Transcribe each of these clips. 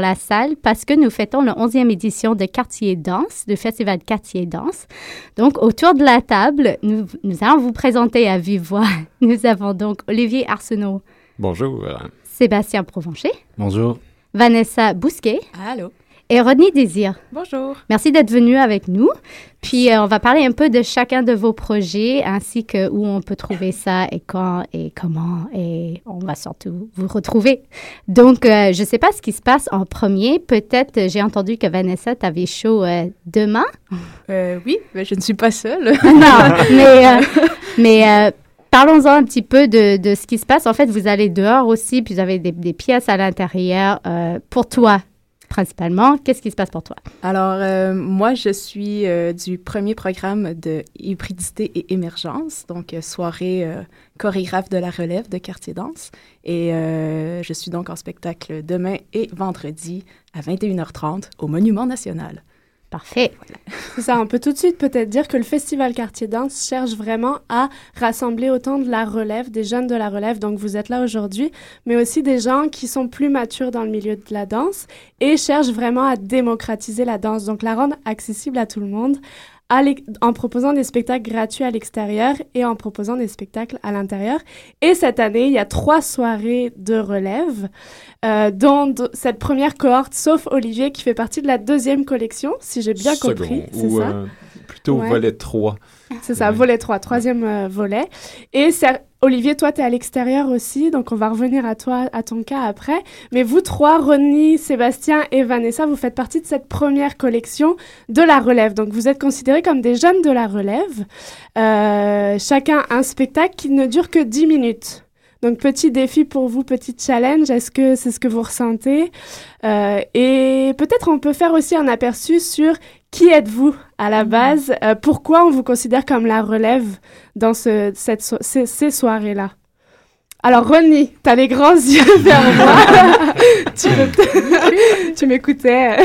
la salle parce que nous fêtons la 11e édition de Quartier Danse, du festival Quartier Danse. Donc, autour de la table, nous, nous allons vous présenter à vive voix. Nous avons donc Olivier Arsenault. Bonjour. Sébastien Provencher. Bonjour. Vanessa Bousquet. Allô et Rodney Désir. Bonjour. Merci d'être venu avec nous. Puis euh, on va parler un peu de chacun de vos projets ainsi que où on peut trouver ça et quand et comment et on va surtout vous retrouver. Donc euh, je ne sais pas ce qui se passe en premier. Peut-être j'ai entendu que Vanessa t'avais chaud euh, demain. oui, mais je ne suis pas seule. non, mais mais Parlons-en un petit peu de, de, ce qui se passe. En fait, vous allez dehors aussi, puis vous avez des, des pièces à l'intérieur. pour toi, principalement. Qu'est-ce qui se passe pour toi? Alors, euh, moi, je suis euh, du premier programme de hybridité et émergence, donc euh, soirée chorégraphe de la relève de Quartier Danse. Et je suis donc en spectacle demain et vendredi à 21h30 au Monument National. Parfait. C'est ça, on peut tout de suite peut-être dire que le Festival Quartier Danse cherche vraiment à rassembler autant de la relève, des jeunes de la relève, donc vous êtes là aujourd'hui, mais aussi des gens qui sont plus matures dans le milieu de la danse et cherchent vraiment à démocratiser la danse, donc la rendre accessible à tout le monde, en proposant des spectacles gratuits à l'extérieur et en proposant des spectacles à l'intérieur. Et cette année, il y a trois soirées de relève, euh, dont cette première cohorte, sauf Olivier, qui fait partie de la deuxième collection, si j'ai bien compris. C'est ça? Euh, plutôt volet 3. C'est ça, volet 3, troisième euh, volet. Et Olivier, toi, tu à l'extérieur aussi, donc on va revenir à toi, à ton cas après. Mais vous trois, Ronnie, Sébastien et Vanessa, vous faites partie de cette première collection de la relève. Donc vous êtes considérés comme des jeunes de la relève. Euh, chacun un spectacle qui ne dure que 10 minutes. Donc, petit défi pour vous, petit challenge. Est-ce que c'est ce que vous ressentez? Euh, Et peut-être on peut faire aussi un aperçu sur qui êtes-vous à la mm. base? Euh, Pourquoi on vous considère comme la relève dans ce, cette ces, soirées-là? Alors, Ronnie, t'as les grands yeux vers moi. tu m'écoutais.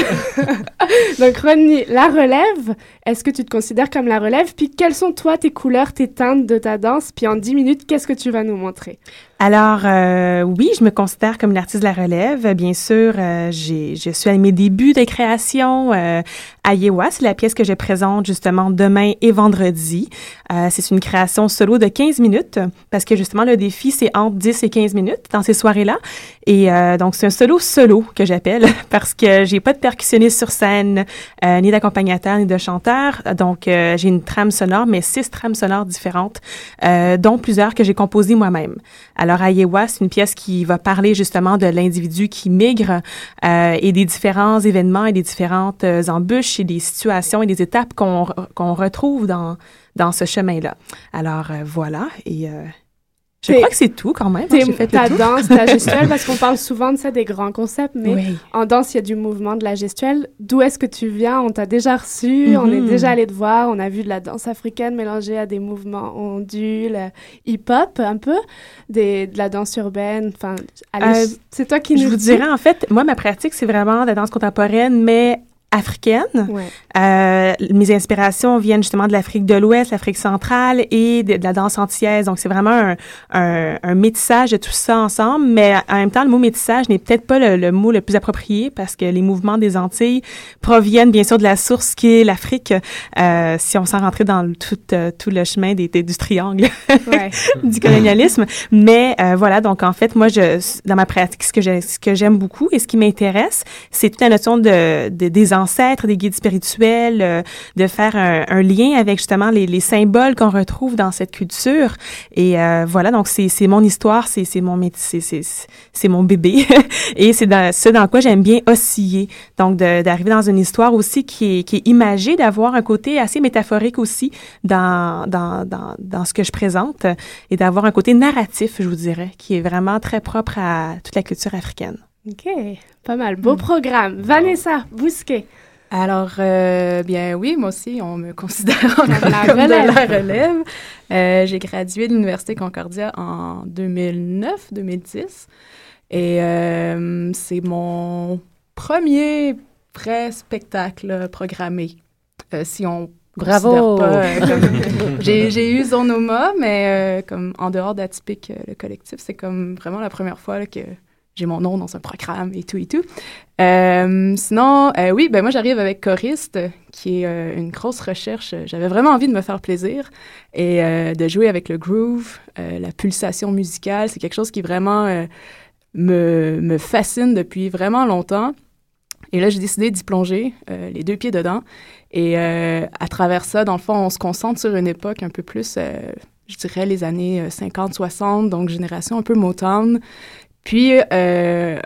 Donc, Ronnie, la relève, est-ce que tu te considères comme la relève? Puis, quelles sont, toi, tes couleurs, tes teintes de ta danse? Puis, en 10 minutes, qu'est-ce que tu vas nous montrer? Alors, euh, oui, je me considère comme l'artiste de la relève. Bien sûr, euh, j'ai, je suis à mes débuts de création. Euh, Ayewa, c'est la pièce que je présente justement demain et vendredi. Euh, c'est une création solo de 15 minutes parce que justement, le défi, c'est entre 10 et 15 minutes dans ces soirées-là. Et euh, donc, c'est un solo solo que j'appelle parce que j'ai pas de percussionniste sur scène, euh, ni d'accompagnateur, ni de chanteur. Donc, j'ai une trame sonore, mais six trames sonores différentes, dont plusieurs que j'ai composées moi-même. Alors, Ayewa, c'est une pièce qui va parler justement de l'individu qui migre euh, et des différents événements et des différentes euh, embûches et des situations et des étapes qu'on qu'on retrouve dans, dans ce chemin-là. Alors, euh, voilà. Et je crois que c'est tout quand même. Hein, fait ta danse, ta gestuelle, parce qu'on parle souvent de ça, des grands concepts, mais en danse, il y a du mouvement, de la gestuelle. D'où est-ce que tu viens? On t'a déjà reçu, on est mhm. déjà allé te voir, on a vu de la danse africaine mélangée à des mouvements ondules, hip-hop un peu, des, de la danse urbaine. Enfin, euh, c'est toi qui nous Je vous dirais, en fait, moi, ma pratique, c'est vraiment de la danse contemporaine, mais africaine. Euh, mes inspirations viennent justement de l'Afrique de l'Ouest, l'Afrique centrale et de, la danse antillaise. Donc, c'est vraiment un, un, un, métissage de tout ça ensemble. Mais en même temps, le mot métissage n'est peut-être pas le, mot le plus approprié parce que les mouvements des Antilles proviennent bien sûr de la source qui est l'Afrique. Euh, si on s'en rentrait dans tout, euh, tout le chemin des, du triangle du colonialisme. Mais euh, voilà, donc en fait, moi, je, dans ma pratique, ce que j'aime beaucoup et ce qui m'intéresse, c'est toute la notion de, de des ancêtres, des guides spirituels, euh, de faire un, lien avec justement les, les symboles qu'on retrouve dans cette culture. Et euh, voilà, donc c'est mon histoire, c'est mon c'est mon bébé, et c'est ce dans quoi j'aime bien osciller. Donc d'arriver dans une histoire aussi qui est, qui est imagée, d'avoir un côté assez métaphorique aussi dans, dans, dans, dans ce que je présente, et d'avoir un côté narratif, je vous dirais, qui est vraiment très propre à toute la culture africaine. OK, pas mal. Beau hmm. programme. Vanessa Bousquet. Alors, euh, bien oui, moi aussi, on me considère comme, de la relève. Euh, j'ai gradué de l'Université Concordia en 2009-2010. Et euh, c'est mon premier vrai spectacle programmé, si on Bravo! j'ai eu Zonoma, mais comme en dehors d'Atypique, le collectif, c'est comme vraiment la première fois que j'ai mon nom dans un programme et tout et tout. Euh, sinon, euh, oui, ben moi j'arrive avec choriste, qui est euh, une grosse recherche. J'avais vraiment envie de me faire plaisir et de jouer avec le groove, la pulsation musicale. C'est quelque chose qui vraiment me, me fascine depuis vraiment longtemps. Et là, j'ai décidé d'y plonger, les deux pieds dedans. Et à travers ça, dans le fond, on se concentre sur une époque un peu plus, je dirais, les années 50-60, donc génération un peu Motown. Puis, euh,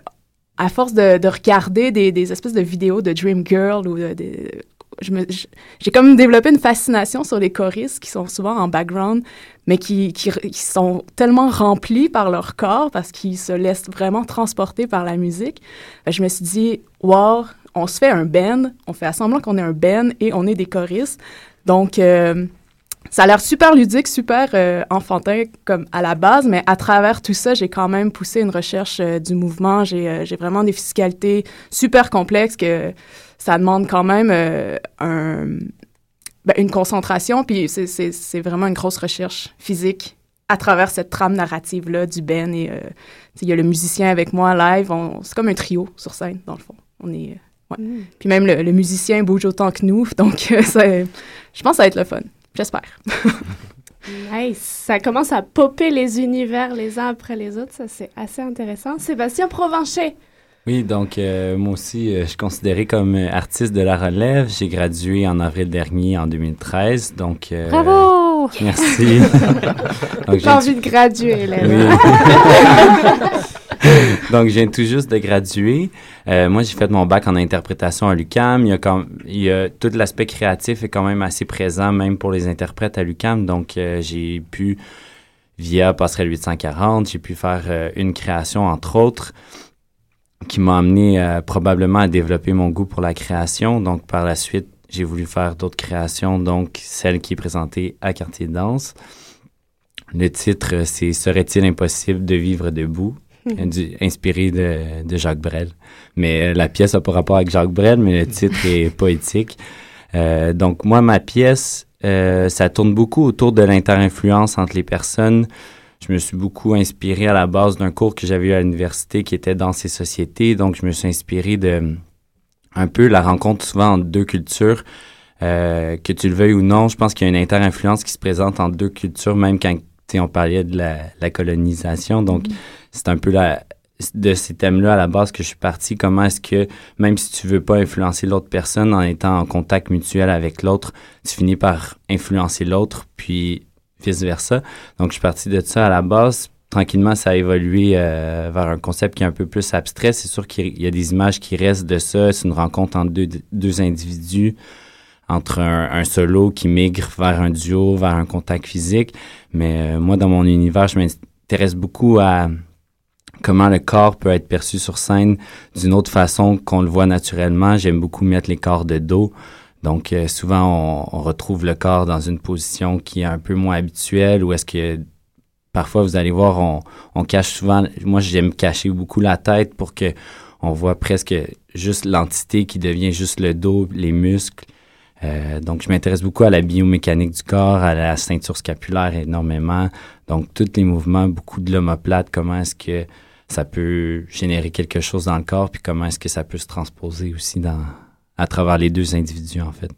à force de, de regarder des, espèces de vidéos de Dream Girl ou de, j'ai comme développé une fascination sur les choristes qui sont souvent en background, mais qui, sont tellement remplis par leur corps parce qu'ils se laissent vraiment transporter par la musique. Je me suis dit, wow, on se fait un band, on fait à semblant qu'on est un band et on est des choristes. Donc, euh, ça a l'air super ludique, super euh, enfantin comme à la base, mais à travers tout ça, j'ai quand même poussé une recherche euh, du mouvement. J'ai, j'ai vraiment des fiscalités super complexes que ça demande quand même un, ben, une concentration, puis c'est, vraiment une grosse recherche physique à travers cette trame narrative-là du Ben. Et il y a le musicien avec moi live. c'est comme un trio sur scène, dans le fond. On est... Ouais. Mm. Puis même le, le, musicien bouge autant que nous, donc je pense que ça va être le fun. J'espère. nice. Ça commence à popper les univers les uns après les autres. Ça, c'est assez intéressant. Sébastien Provencher. Oui, donc euh, moi aussi, euh, je suis considéré comme artiste de la relève. J'ai gradué en avril dernier, en 2013. Donc, euh, Bravo! Merci. J'ai envie de graduer, là. Donc, je viens tout juste de graduer. Euh, moi, j'ai fait mon bac en interprétation à l'UCAM. Il y a, comme, il y a tout l'aspect créatif est quand même assez présent, même pour les interprètes à l'UCAM. Donc, euh, j'ai pu, via Passerelle 840, j'ai pu faire euh, une création, entre autres, qui m'a amené probablement à développer mon goût pour la création. Donc, par la suite, j'ai voulu faire d'autres créations, donc celle qui est présentée à Quartier de Danse. Le titre, c'est Serait-il impossible de vivre debout? Inspiré de, de, Jacques Brel. Mais euh, la pièce n'a pas rapport avec Jacques Brel, mais le titre est poétique. Euh, donc moi, ma pièce, euh, ça tourne beaucoup autour de l'inter-influence entre les personnes. Je me suis beaucoup inspiré à la base d'un cours que j'avais eu à l'université qui était dans ces sociétés. Donc je me suis inspiré de un peu la rencontre souvent entre deux cultures. Euh, que tu le veuilles ou non, je pense qu'il y a une inter-influence qui se présente entre deux cultures, même quand on parlait de la, la colonisation. Donc, mm-hmm c'est un peu la, de ces thèmes-là à la base que je suis parti. Comment est-ce que, même si tu veux pas influencer l'autre personne en étant en contact mutuel avec l'autre, tu finis par influencer l'autre, puis vice-versa. Donc, je suis parti de ça à la base. Tranquillement, ça a évolué euh, vers un concept qui est un peu plus abstrait. C'est sûr qu'il y a des images qui restent de ça. C'est une rencontre entre deux, deux individus, entre un, solo qui migre vers un duo, vers un contact physique. Mais euh, moi, dans mon univers, je m'intéresse beaucoup à comment le corps peut être perçu sur scène d'une autre façon qu'on le voit naturellement. J'aime beaucoup mettre les corps de dos. Donc, euh, souvent, on, retrouve le corps dans une position qui est un peu moins habituelle ou est-ce que parfois, vous allez voir, on, cache souvent, moi, j'aime cacher beaucoup la tête pour que on voit presque juste l'entité qui devient juste le dos, les muscles. Euh, donc, je m'intéresse beaucoup à la biomécanique du corps, à la ceinture scapulaire énormément. Donc, tous les mouvements, beaucoup de l'omoplate, comment est-ce que ça peut générer quelque chose dans le corps, puis comment est-ce que ça peut se transposer aussi dans, à travers les deux individus, en fait.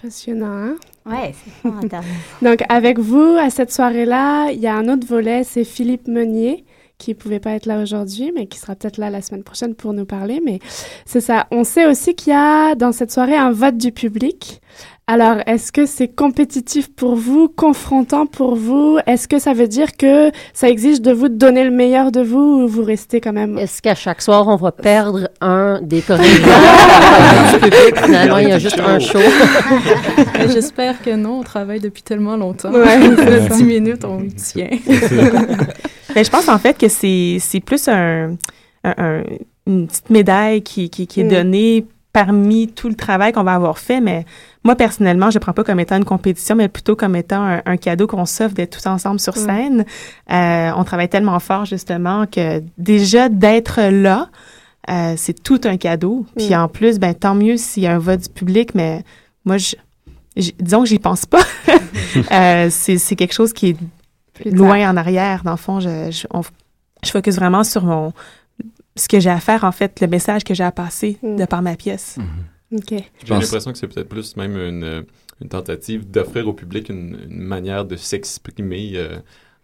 Passionnant, hein? Ouais, c'est intéressant. Donc, avec vous, à cette soirée-là, il y a un autre volet, c'est Philippe Meunier, qui ne pouvait pas être là aujourd'hui, mais qui sera peut-être là la semaine prochaine pour nous parler. Mais c'est ça. On sait aussi qu'il y a dans cette soirée un vote du public. Alors, est-ce que c'est compétitif pour vous, confrontant pour vous? Est-ce que ça veut dire que ça exige de vous de donner le meilleur de vous ou vous restez quand même? Est-ce qu'à chaque soir, on va perdre un des chorégraphes Finalement, il y a juste un show. J'espère que non, on travaille depuis tellement longtemps. Ouais. 10 minutes, on tient. Mais je pense en fait que c'est plus un, une petite médaille qui, qui, est mm. donnée parmi tout le travail qu'on va avoir fait, mais moi, personnellement, je ne prends pas comme étant une compétition, mais plutôt comme étant un, cadeau qu'on s'offre d'être tous ensemble sur scène. Euh, on travaille tellement fort, justement, que déjà d'être là, euh, c'est tout un cadeau. Puis en plus, ben tant mieux s'il y a un vote du public, mais moi, je, disons que j'y pense pas. euh, c'est quelque chose qui est loin en arrière. Dans le fond, je, je focus vraiment sur mon ce que j'ai à faire, en fait, le message que j'ai à passer mm. de par ma pièce. Mm-hmm. J'ai l'impression que c'est peut-être plus même une, une tentative d'offrir au public une, manière de s'exprimer euh,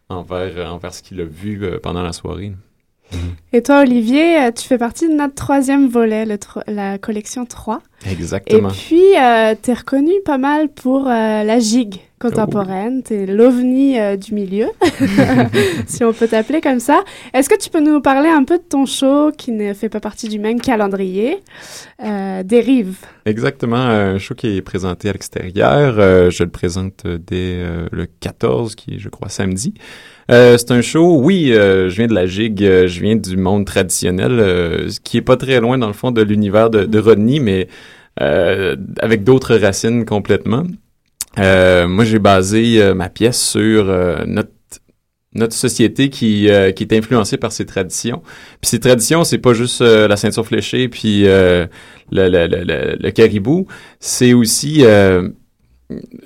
envers, envers ce qu'il a vu euh, pendant la soirée. Et toi, Olivier, euh, tu fais partie de notre troisième volet, la collection 3. Exactement. Et puis, tu es reconnu pas mal pour la gigue contemporaine. Tu es l'ovni du milieu, si on peut t'appeler comme ça. Est-ce que tu peux nous parler un peu de ton show qui ne fait pas partie du même calendrier, Dérive Exactement, un show qui est présenté à l'extérieur. je le présente dès le 14, qui est, je crois, samedi. Euh, c'est un show, oui, euh, je viens de la gigue, euh, je viens du monde traditionnel, qui est pas très loin dans le fond de l'univers de, de, Rodney, mais avec d'autres racines complètement. Moi, j'ai basé ma pièce sur notre notre société qui, qui est influencée par ses traditions. Puis ces traditions, c'est pas juste la ceinture fléchée puis le, le, le, le, caribou, c'est aussi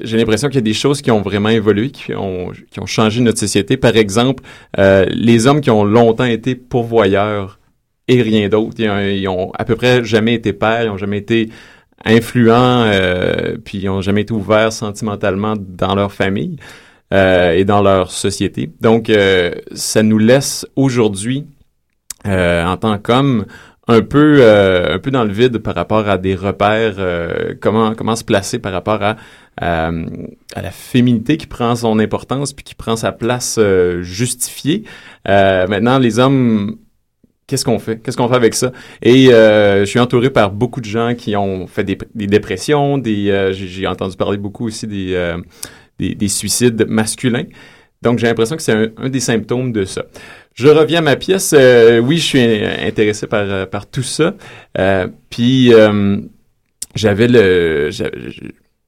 j'ai l'impression qu'il y a des choses qui ont vraiment évolué, qui ont, qui ont changé notre société. Par exemple, euh, les hommes qui ont longtemps été pourvoyeurs et rien d'autre, ils, ont à peu près jamais été pères, ils ont jamais été influents, euh, puis ils ont jamais été ouverts sentimentalement dans leur famille euh, et dans leur société. Donc, euh, ça nous laisse aujourd'hui, euh, en tant qu'hommes, un peu un peu dans le vide par rapport à des repères comment comment se placer par rapport à euh, à la féminité qui prend son importance puis qui prend sa place euh, justifiée. Euh, maintenant, les hommes qu'est-ce qu'on fait? Qu'est-ce qu'on fait avec ça? Et euh, je suis entouré par beaucoup de gens qui ont fait des, des dépressions, des euh, j'ai entendu parler beaucoup aussi des, euh, des, des, suicides masculins. Donc, j'ai l'impression que c'est un, un, des symptômes de ça. Je reviens à ma pièce. oui, je suis intéressé par, par tout ça. puis, j'avais le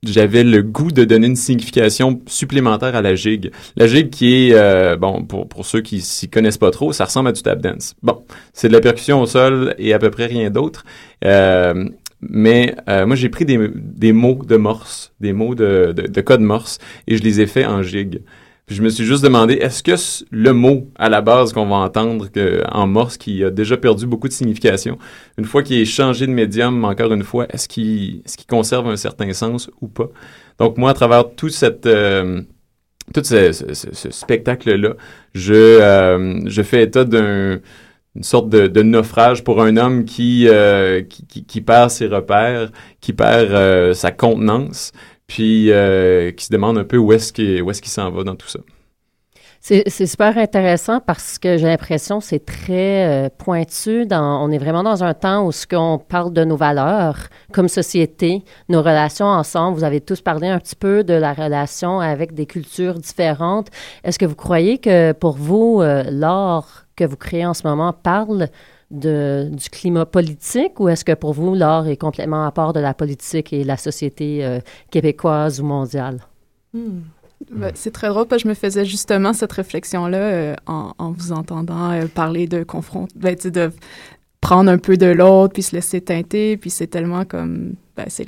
j'avais le goût de donner une signification supplémentaire à la gigue. La gigue qui est, euh, bon, pour, pour ceux qui s'y connaissent pas trop, ça ressemble à du tap dance. Bon, c'est de la percussion au sol et à peu près rien d'autre. Euh, mais euh, moi, j'ai pris des, des mots de morse, des mots de, de, de code morse, et je les ai faits en gigue je me suis juste demandé, est-ce que le mot à la base qu'on va entendre que, en morse, qui a déjà perdu beaucoup de signification, une fois qu'il est changé de médium, encore une fois, est-ce qu'il est qu'il conserve un certain sens ou pas? Donc moi, à travers tout cette... Euh, tout ce, ce, spectacle-là, je, euh, je fais état d'un une sorte de, de, naufrage pour un homme qui, euh, qui, qui, perd ses repères, qui perd euh, sa contenance, puis euh, qui se demande un peu où est-ce qu'il est qu'il s'en va dans tout ça. C'est super intéressant parce que j'ai l'impression c'est très euh, pointu. On est vraiment dans un temps où ce qu'on parle de nos valeurs comme société, nos relations ensemble. Vous avez tous parlé un petit peu de la relation avec des cultures différentes. Est-ce que vous croyez que pour vous, euh, l'art que vous créez en ce moment parle du climat politique ou est-ce que pour vous, l'art est complètement à part de la politique et la société euh, québécoise ou mondiale? Hmm. Ben, c'est très drôle parce que je me faisais justement cette réflexion-là euh, en, vous entendant euh, parler de ben, de prendre un peu de l'autre puis se laisser teinter, puis c'est tellement comme, ben, c'est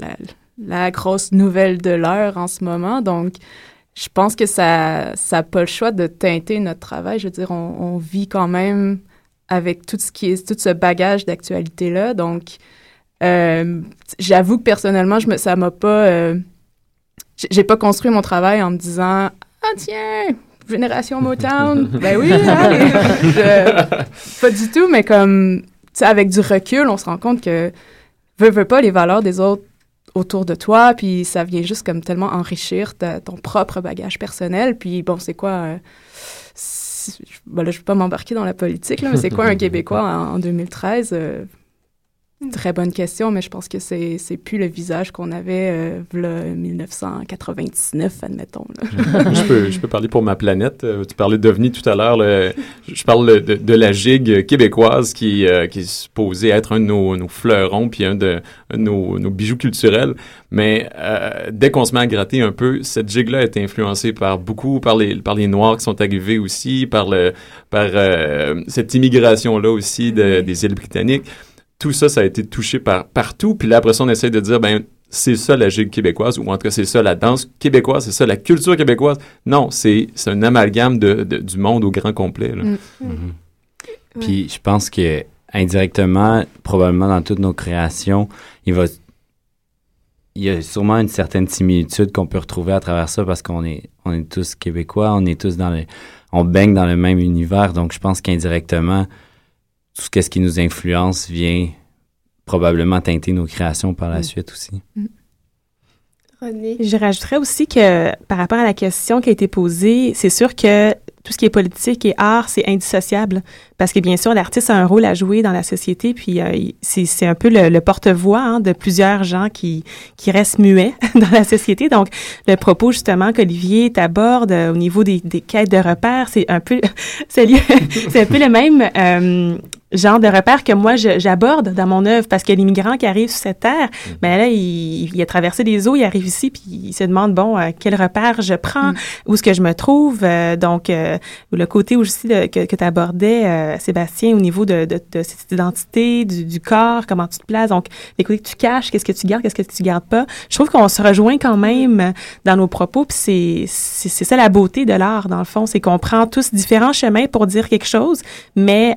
la, grosse nouvelle de l'heure en ce moment, donc je pense que ça n'a pas le choix de teinter notre travail. Je veux dire, on vit quand même avec tout ce qui est tout ce bagage d'actualité là. Donc, euh, j'avoue que personnellement, je me, ça m'a pas, euh, j'ai pas construit mon travail en me disant ah tiens génération Motown, ben oui, pas du tout, mais comme avec du recul, on se rend compte que veux veux pas les valeurs des autres autour de toi, puis ça vient juste comme tellement enrichir ton propre bagage personnel. Puis bon, c'est quoi euh, ben là, je ne vais pas m'embarquer dans la politique, là, mais c'est quoi un Québécois en, 2013? Très bonne question, mais je pense que c'est c'est plus le visage qu'on avait euh, 1999, admettons. je, peux, je peux parler pour ma planète. Euh, tu parlais d'OVNI tout à l'heure. Je parle de, de, la gigue québécoise qui, euh, qui est supposée être un de nos, nos fleurons puis un de, nos, nos, bijoux culturels. Mais euh, dès qu'on se met à gratter un peu, cette gigue-là est influencée par beaucoup, par les, par les Noirs qui sont arrivés aussi, par, le, par euh, cette immigration-là aussi de, des îles britanniques tout ça, ça a été touché par partout. Puis là, après ça, on essaie de dire, ben, c'est ça la gigue québécoise, ou en tout cas, c'est ça la danse québécoise, c'est ça la culture québécoise. Non, c'est un amalgame de, du monde au grand complet. Là. Mm. Mm-hmm. Puis je pense que indirectement, probablement dans toutes nos créations, il va il y a sûrement une certaine similitude qu'on peut retrouver à travers ça parce qu'on est on est tous québécois, on est tous dans le on baigne dans le même univers, donc je pense qu'indirectement tout ce qui nous influence vient probablement teinter nos créations par la mm. suite aussi. Mm. René? Je rajouterais aussi que par rapport à la question qui a été posée, c'est sûr que tout ce qui est politique et art, c'est indissociable parce que bien sûr, l'artiste a un rôle à jouer dans la société, puis euh, c'est un peu le, porte-voix hein, de plusieurs gens qui, qui restent muets dans la société. Donc, le propos justement qu'Olivier t'aborde euh, au niveau des, des, quêtes de repères, c'est un peu c'est un peu le même euh, genre de repère que moi j'aborde dans mon œuvre parce que l'immigrant qui arrive sur cette terre, mm. ben là il, il, a traversé des eaux, il arrive ici puis il se demande bon euh, quel repère je prends, mm. où est-ce que je me trouve, euh, donc euh, le côté aussi que, que tu abordais Sébastien au niveau de, de, de cette identité du, du, corps, comment tu te places, donc les côtés que tu caches, qu'est-ce que tu gardes, qu'est-ce que tu gardes pas. Je trouve qu'on se rejoint quand même dans nos propos puis c'est c'est ça la beauté de l'art dans le fond, c'est qu'on prend tous différents chemins pour dire quelque chose, mais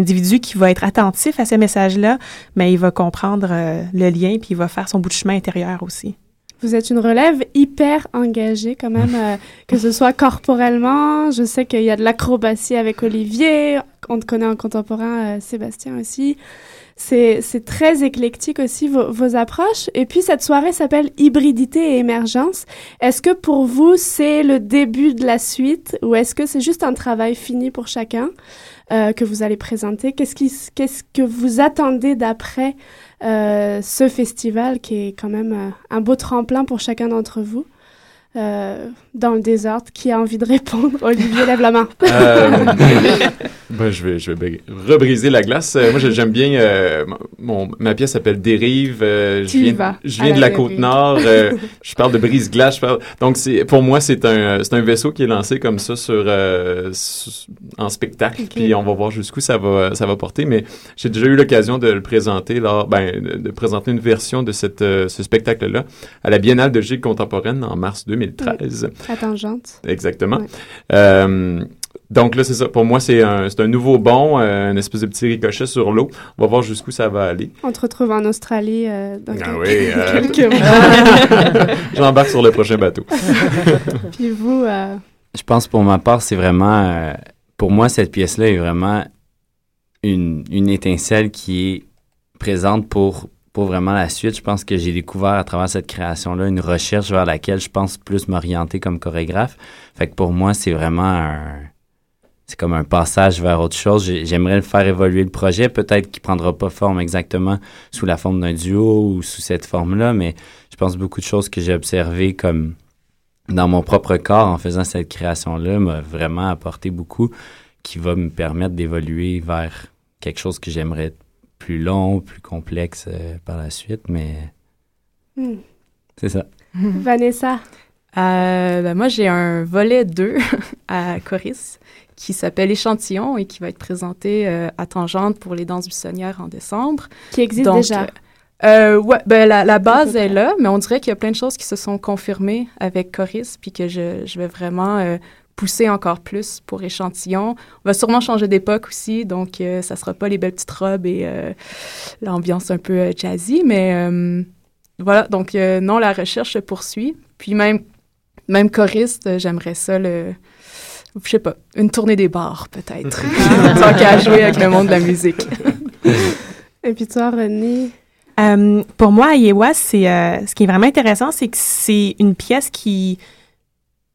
individu qui va être attentif à ces messages-là, mais il va comprendre euh, le lien puis il va faire son bout de chemin intérieur aussi. Vous êtes une relève hyper engagée quand même, euh, que ce soit corporellement. Je sais qu'il y a de l'acrobatie avec Olivier. On te connaît en contemporain, euh, Sébastien aussi. C'est très éclectique aussi vos, vos, approches. Et puis cette soirée s'appelle Hybridité et émergence. Est-ce que pour vous c'est le début de la suite ou est-ce que c'est juste un travail fini pour chacun? Euh, que vous allez présenter. Qu'est-ce, qui, que vous attendez d'après euh, ce festival qui est quand même euh, un beau tremplin pour chacun d'entre vous? Euh, dans le désordre. Qui a envie de répondre Olivier, lève la main. Euh, ben, je vais, je vais rebriser la glace. Euh, moi, j'aime bien. Mon, ma pièce s'appelle Dérive. je viens, je viens de la, côte nord. je parle de brise-glace. Donc, pour moi, c'est un, un vaisseau qui est lancé comme ça sur, en spectacle. Puis on va voir jusqu'où ça va, ça va porter. Mais j'ai déjà eu l'occasion de le présenter lors, ben, de, présenter une version de cette, ce spectacle-là à la Biennale de Gigue contemporaine en mars 2000. 2013. Oui, tangente. Exactement. Euh, donc là, c'est ça. Pour moi, c'est un, un nouveau bond, euh, une espèce de petit ricochet sur l'eau. On va voir jusqu'où ça va aller. On te retrouve en Australie euh, dans ah quelques, oui, mois. J'embarque sur le prochain bateau. Puis vous... Je pense pour ma part, c'est vraiment... pour moi, cette pièce-là est vraiment une, une étincelle qui est présente pour pour vraiment la suite, je pense que j'ai découvert à travers cette création-là une recherche vers laquelle je pense plus m'orienter comme chorégraphe. Fait que pour moi, c'est vraiment un... C'est comme un passage vers autre chose. J'aimerais le faire évoluer le projet. Peut-être qu'il prendra pas forme exactement sous la forme d'un duo ou sous cette forme-là, mais je pense beaucoup de choses que j'ai observées comme dans mon propre corps en faisant cette création-là m'a vraiment apporté beaucoup qui va me permettre d'évoluer vers quelque chose que j'aimerais plus long, plus complexe euh, par la suite, mais hmm. c'est ça. Vanessa? Euh, ben moi, j'ai un volet 2 à Coris qui s'appelle Échantillon et qui va être présenté euh, à Tangente pour les danses buissonnières en décembre. Qui existe déjà? ouais, ben la, la base est là, mais on dirait qu'il y a plein de choses qui se sont confirmées avec Coris, puis que je, je vais vraiment pousser encore plus pour échantillon. On va sûrement changer d'époque aussi, donc euh, ça sera pas les belles petites robes et euh, l'ambiance un peu euh, jazzy, mais voilà, donc non, la recherche se poursuit. Puis même, même choriste, j'aimerais ça le je sais pas, une tournée des bars, peut-être. Tant qu'à jouer avec le monde de la musique. Et puis toi, René? pour moi, Iowa, c'est ce qui est vraiment intéressant, c'est que c'est une pièce qui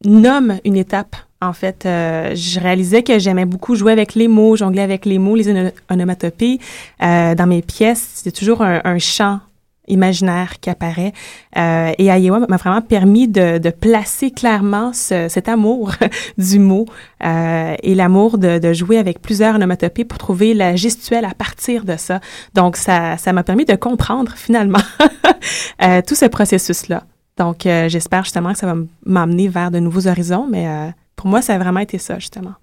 nomme une étape en fait, euh, je réalisais que j'aimais beaucoup jouer avec les mots, jongler avec les mots, les onomatopées. Euh, dans mes pièces, c'est toujours un, chant imaginaire qui apparaît. Euh, et Iowa m'a vraiment permis de, placer clairement cet amour du mot et l'amour de, jouer avec plusieurs onomatopées pour trouver la gestuelle à partir de ça. Donc, ça m'a permis de comprendre finalement tout ce processus-là. Donc, j'espère justement que ça va m'amener vers de nouveaux horizons, mais pour moi, ça a vraiment été ça, justement.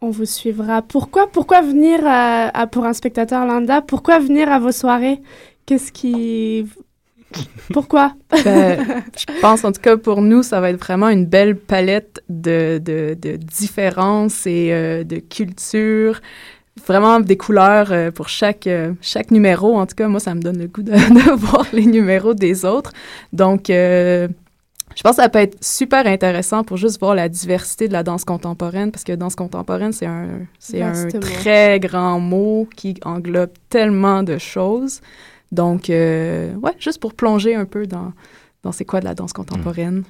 On vous suivra. Pourquoi, pourquoi venir à, pour un spectateur lambda? Pourquoi venir à vos soirées? Qu'est-ce qui... Pourquoi? Ben, je pense, en tout cas, pour nous, ça va être vraiment une belle palette de, de, de différences et euh, de cultures. Vraiment des couleurs euh, pour chaque, euh, chaque numéro. En tout cas, moi, ça me donne le goût de, de voir les numéros des autres. Donc, euh, je pense que ça peut être super intéressant pour juste voir la diversité de la danse contemporaine, parce que danse contemporaine, c'est un, c'est un très grand mot qui englobe tellement de choses. Donc, ouais, juste pour plonger un peu dans, dans c'est quoi de la danse contemporaine.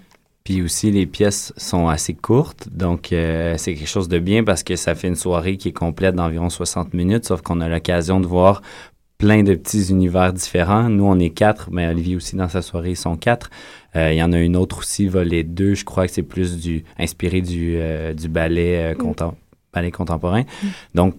Puis aussi, les pièces sont assez courtes, donc euh, c'est quelque chose de bien parce que ça fait une soirée qui est complète d'environ 60 minutes, sauf qu'on a l'occasion de voir plein de petits univers différents. Nous, on est quatre, mais Olivier aussi dans sa soirée, ils sont quatre. Euh, il y en a une autre aussi, volet deux, je crois que c'est plus du inspiré du, euh, du ballet, mm. ballet contemporain. Mm. Donc,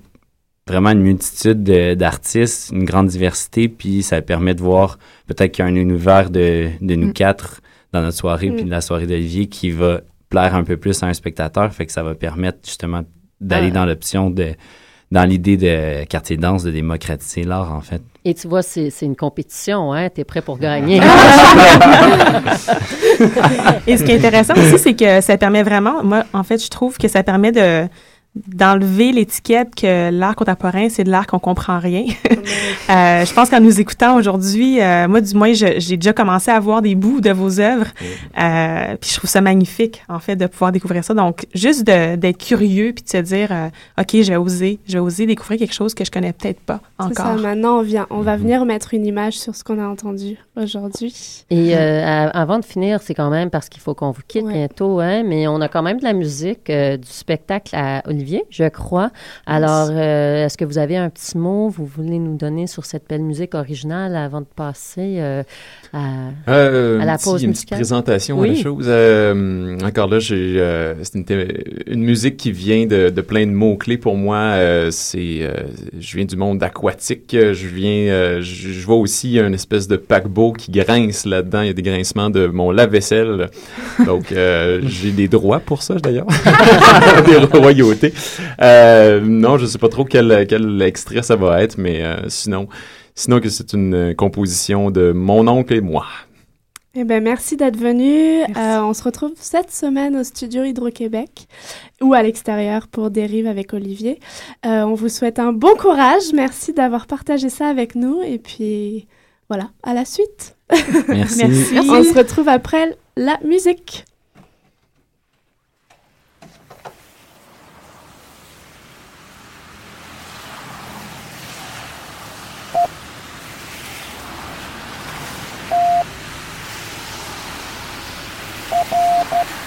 vraiment une multitude d'artistes, une grande diversité, puis ça permet de voir peut-être qu'il y a un univers de, de nous mm. quatre dans notre soirée, puis mm. de la soirée d'Olivier qui va plaire un peu plus à un spectateur. Fait que ça va permettre justement d'aller dans l'option de dans l'idée de quartier danse, de démocratiser l'art, en fait. Et tu vois, c'est une compétition, hein? Tu es prêt pour gagner. Et ce qui est intéressant aussi, c'est que ça permet vraiment, moi, en fait, je trouve que ça permet de, d'enlever l'étiquette que l'art contemporain, c'est de l'art qu'on comprend rien. euh, je pense qu'en nous écoutant aujourd'hui, euh, moi, du moins, j'ai déjà commencé à voir des bouts de vos œuvres. Euh, puis je trouve ça magnifique, en fait, de pouvoir découvrir ça. Donc, juste d'être curieux puis de se dire, euh, OK, je vais oser, je vais oser découvrir quelque chose que je connais peut-être pas encore. Ça, maintenant, on, vient, on va venir mettre une image sur ce qu'on a entendu aujourd'hui. Et avant de finir, c'est quand même parce qu'il faut qu'on vous quitte bientôt, hein, mais on a quand même de la musique, du spectacle à Olivier, je crois. Alors, euh, est-ce que vous avez un petit mot, vous voulez nous donner sur cette belle musique originale avant de passer euh, à, euh, la pause musicale? Une petite présentation oui. chose. encore là, c'est une, musique qui vient de, plein de mots-clés pour moi. c'est je viens du monde aquatique. Je viens, je, vois aussi un espèce de paquebot qui grince là-dedans. Il y a des grincements de mon lave-vaisselle. Donc, j'ai des droits pour ça, d'ailleurs. des royautés. Euh, non, je sais pas trop quel, quel extrait ça va être, mais euh, sinon, sinon que c'est une composition de mon oncle et moi. Eh ben, merci d'être venu. Euh, on se retrouve cette semaine au studio Hydro-Québec ou à l'extérieur pour Dérive avec Olivier. on vous souhaite un bon courage. Merci d'avoir partagé ça avec nous. Et puis, voilà, à la suite. Merci. merci. On se retrouve après la musique. you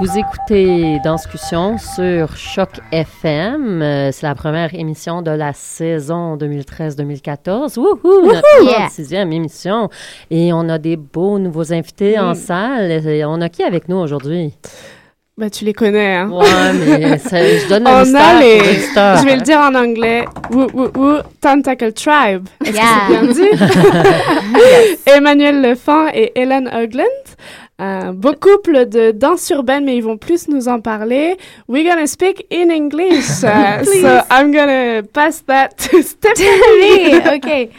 vous écoutez Danscussion sur Choc FM. Euh, c'est la première émission de la saison 2013-2014. Wouhou! Notre Yeah. sixième émission. Et on a des beaux nouveaux invités en salle. Et on a qui avec nous aujourd'hui? Bah, tu les connais, hein? Ouais, mais ça- je donne On un a les-. Je vais le dire en anglais. Woo, woo, woo, Tentacle Tribe. Est-ce Yeah. que c'est bien dit? Emmanuel Lefant et Helen Hogland. Un beau couple de danse urbaine, mais ils vont plus nous en parler. We're gonna speak in English. Uh, so I'm gonna pass that to Stephanie. Okay.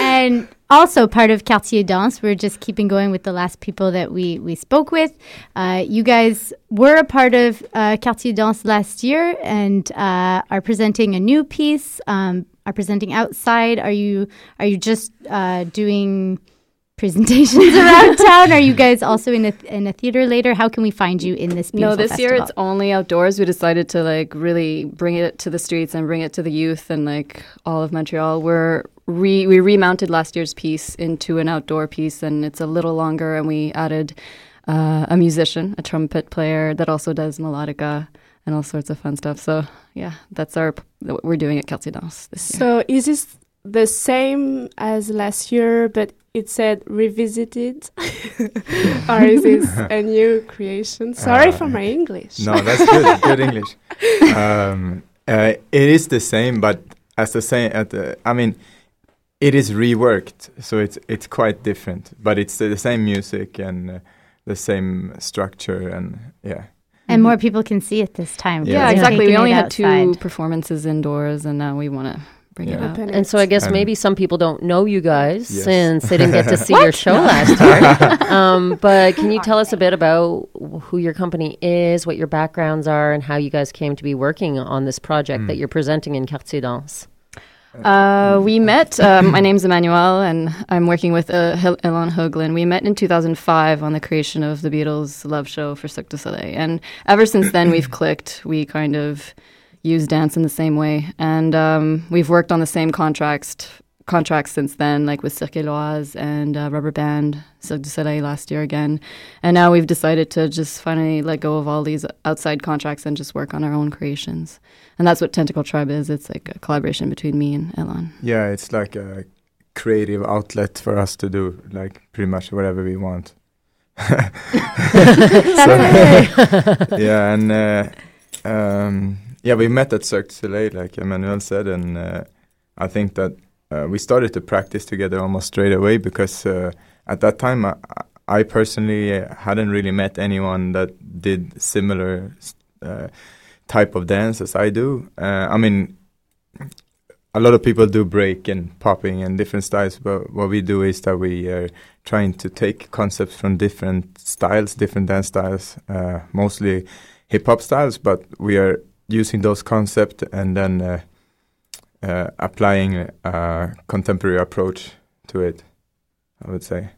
And also part of Quartier Danse, we're just keeping going with the last people that we, we spoke with. Uh, you guys were a part of uh, Quartier Danse last year and uh, are presenting a new piece. Um, are presenting outside. Are you are you just uh, doing presentations around town? Are you guys also in a in a theater later? How can we find you in this? No, beautiful this year it's only outdoors. We decided to like really bring it to the streets and bring it to the youth and like all of Montreal. We're re we remounted last year's piece into an outdoor piece, and it's a little longer. And we added uh, a musician, a trumpet player that also does melodica and all sorts of fun stuff. So yeah, that's our what we're doing at Kelsey Dance this year. So is this the same as last year, but it said revisited, or is this a new creation? Sorry Uh, for my English. No, that's good. good English. Um, uh, it is the same, but as the same. At the, I mean, it is reworked, so it's it's quite different. But it's the, the same music and uh, the same structure, and yeah. and more people can see it this time. Yeah. yeah, exactly. We only it had two performances indoors, and now we want to bring it Yeah. out. Open And so I guess And- maybe some people don't know you guys Yes. since they didn't get to see your show last year. Um, but can you tell us a bit about who your company is, what your backgrounds are, and how you guys came to be working on this project that you're presenting in Quartier Danse? Uh, we met. Um, my name's Emmanuel, and I'm working with uh, Hel- Elon Hoagland. We met in 2005 on the creation of the Beatles' love show for Cirque du Soleil, and ever since then we've clicked. We kind of use dance in the same way, and um, we've worked on the same contracts contracts since then, like with Cirque Éloise and uh, Rubber Band, Cirque du Soleil last year again, and now we've decided to just finally let go of all these outside contracts and just work on our own creations. And that's what Tentacle Tribe is. It's like a collaboration between me and Elon. Yeah, it's like a creative outlet for us to do like pretty much whatever we want. So, yeah, and uh, um, yeah, we met at Cirque du Soleil, like Emmanuel said, and uh, I think that uh, we started to practice together almost straight away because uh, at that time I, I personally hadn't really met anyone that did similar uh, type of dance as I do. Uh, I mean, a lot of people do break and popping and different styles, but what we do is that we are trying to take concepts from different styles, different dance styles, uh, mostly hip hop styles, but we are using those concepts and then uh, uh, applying a contemporary approach to it. I would say.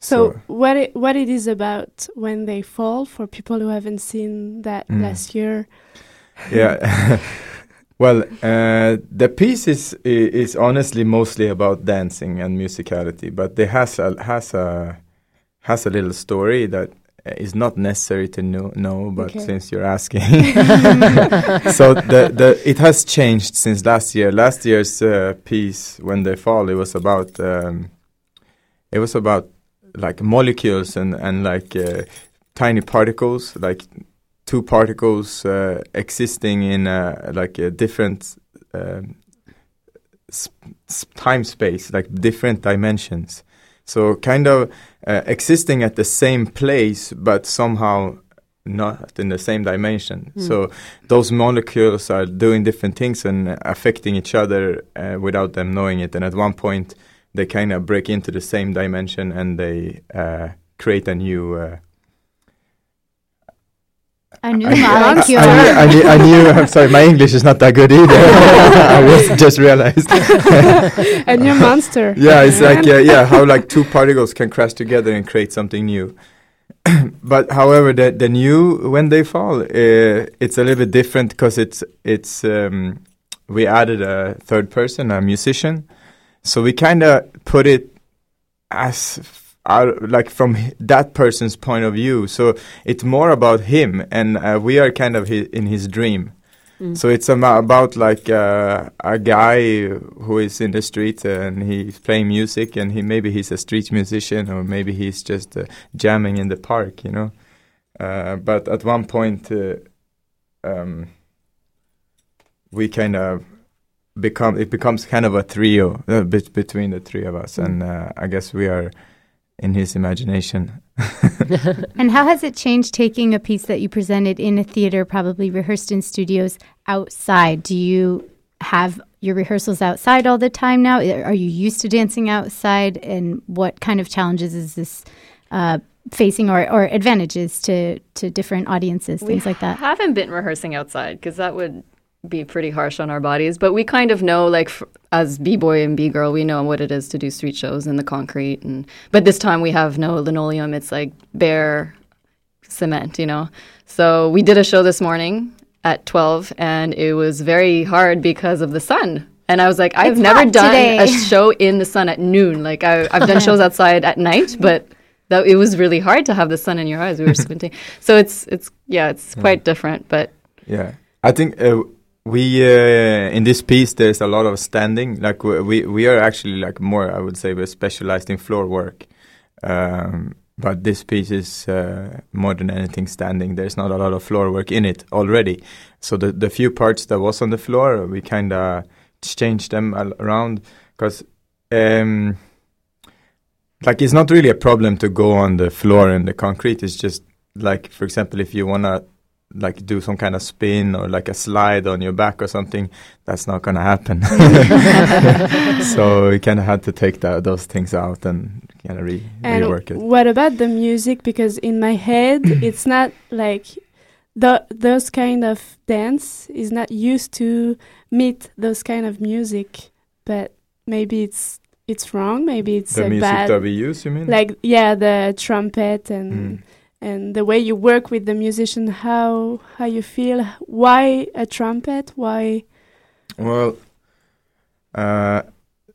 So, what it, what it is about when they fall for people who haven't seen that Mm. last year? yeah. well, uh, the piece is is honestly mostly about dancing and musicality, but it has a has a has a little story that is not necessary to know, know but Okay. since you're asking, so the the it has changed since last year. Last year's uh, piece, when they fall, it was about um, it was about like molecules and and like uh, tiny particles, like two particles uh, existing in uh, like a different um, time space, like different dimensions. So kind of uh, existing at the same place, but somehow not in the same dimension. So those molecules are doing different things and affecting each other uh, without them knowing it. And at one point, they kind of break into the same dimension and they uh, create a new uh, A new molecule. I, knew, I, knew, I knew. I'm sorry, my English is not that good either. I was just realized. a new monster. Yeah, it's like yeah, yeah, how like two particles can crash together and create something new. but however, the the new when they fall, uh, it's a little bit different because it's it's um, we added a third person, a musician, so we kind of put it as out, like from that person's point of view. So it's more about him, and uh, we are kind of hi in his dream. Mm. So it's about like uh, a guy who is in the street and he's playing music, and he maybe he's a street musician, or maybe he's just uh, jamming in the park, you know. Uh, but at one point, uh, um, we kind of become it becomes kind of a trio uh, bit between the three of us, mm. and I guess we are in his imagination. and how has it changed taking a piece that you presented in a theater, probably rehearsed in studios, outside? Do you have your rehearsals outside all the time now? Are you used to dancing outside? And what kind of challenges is this uh, facing or, or advantages to, to different audiences, we things like that? haven't been rehearsing outside because that would be pretty harsh on our bodies. But we kind of know, like f- as b boy and b girl, we know what it is to do street shows in the concrete. And but this time we have no linoleum; it's like bare cement, you know. So we did a show this morning at twelve, and it was very hard because of the sun. And I was like, I've it's never done today. a show in the sun at noon. Like I, I've done shows outside at night, but that it was really hard to have the sun in your eyes. We were squinting, so it's it's yeah, it's quite different. But yeah, I think. Uh, we uh, in this piece there's a lot of standing. Like we we are actually like more i would say we're specialized in floor work. Um, but this piece is uh, more than anything standing. There's not a lot of floor work in it already. So the the few parts that was on the floor we kind of changed them around because um, like it's not really a problem to go on the floor in the concrete. It's just like for example if you want to like do some kind of spin or like a slide on your back or something, that's not going to happen. so we kind of had to take that, those things out and kind of re- and rework it. What about the music? Because in my head, it's not like the those kind of dance is not used to meet those kind of music, but maybe it's it's wrong. Maybe it's the a music bad, that we use. You mean? Like yeah, the trumpet and. Mm and the way you work with the musician, how how you feel, why a trumpet, why? Well, uh,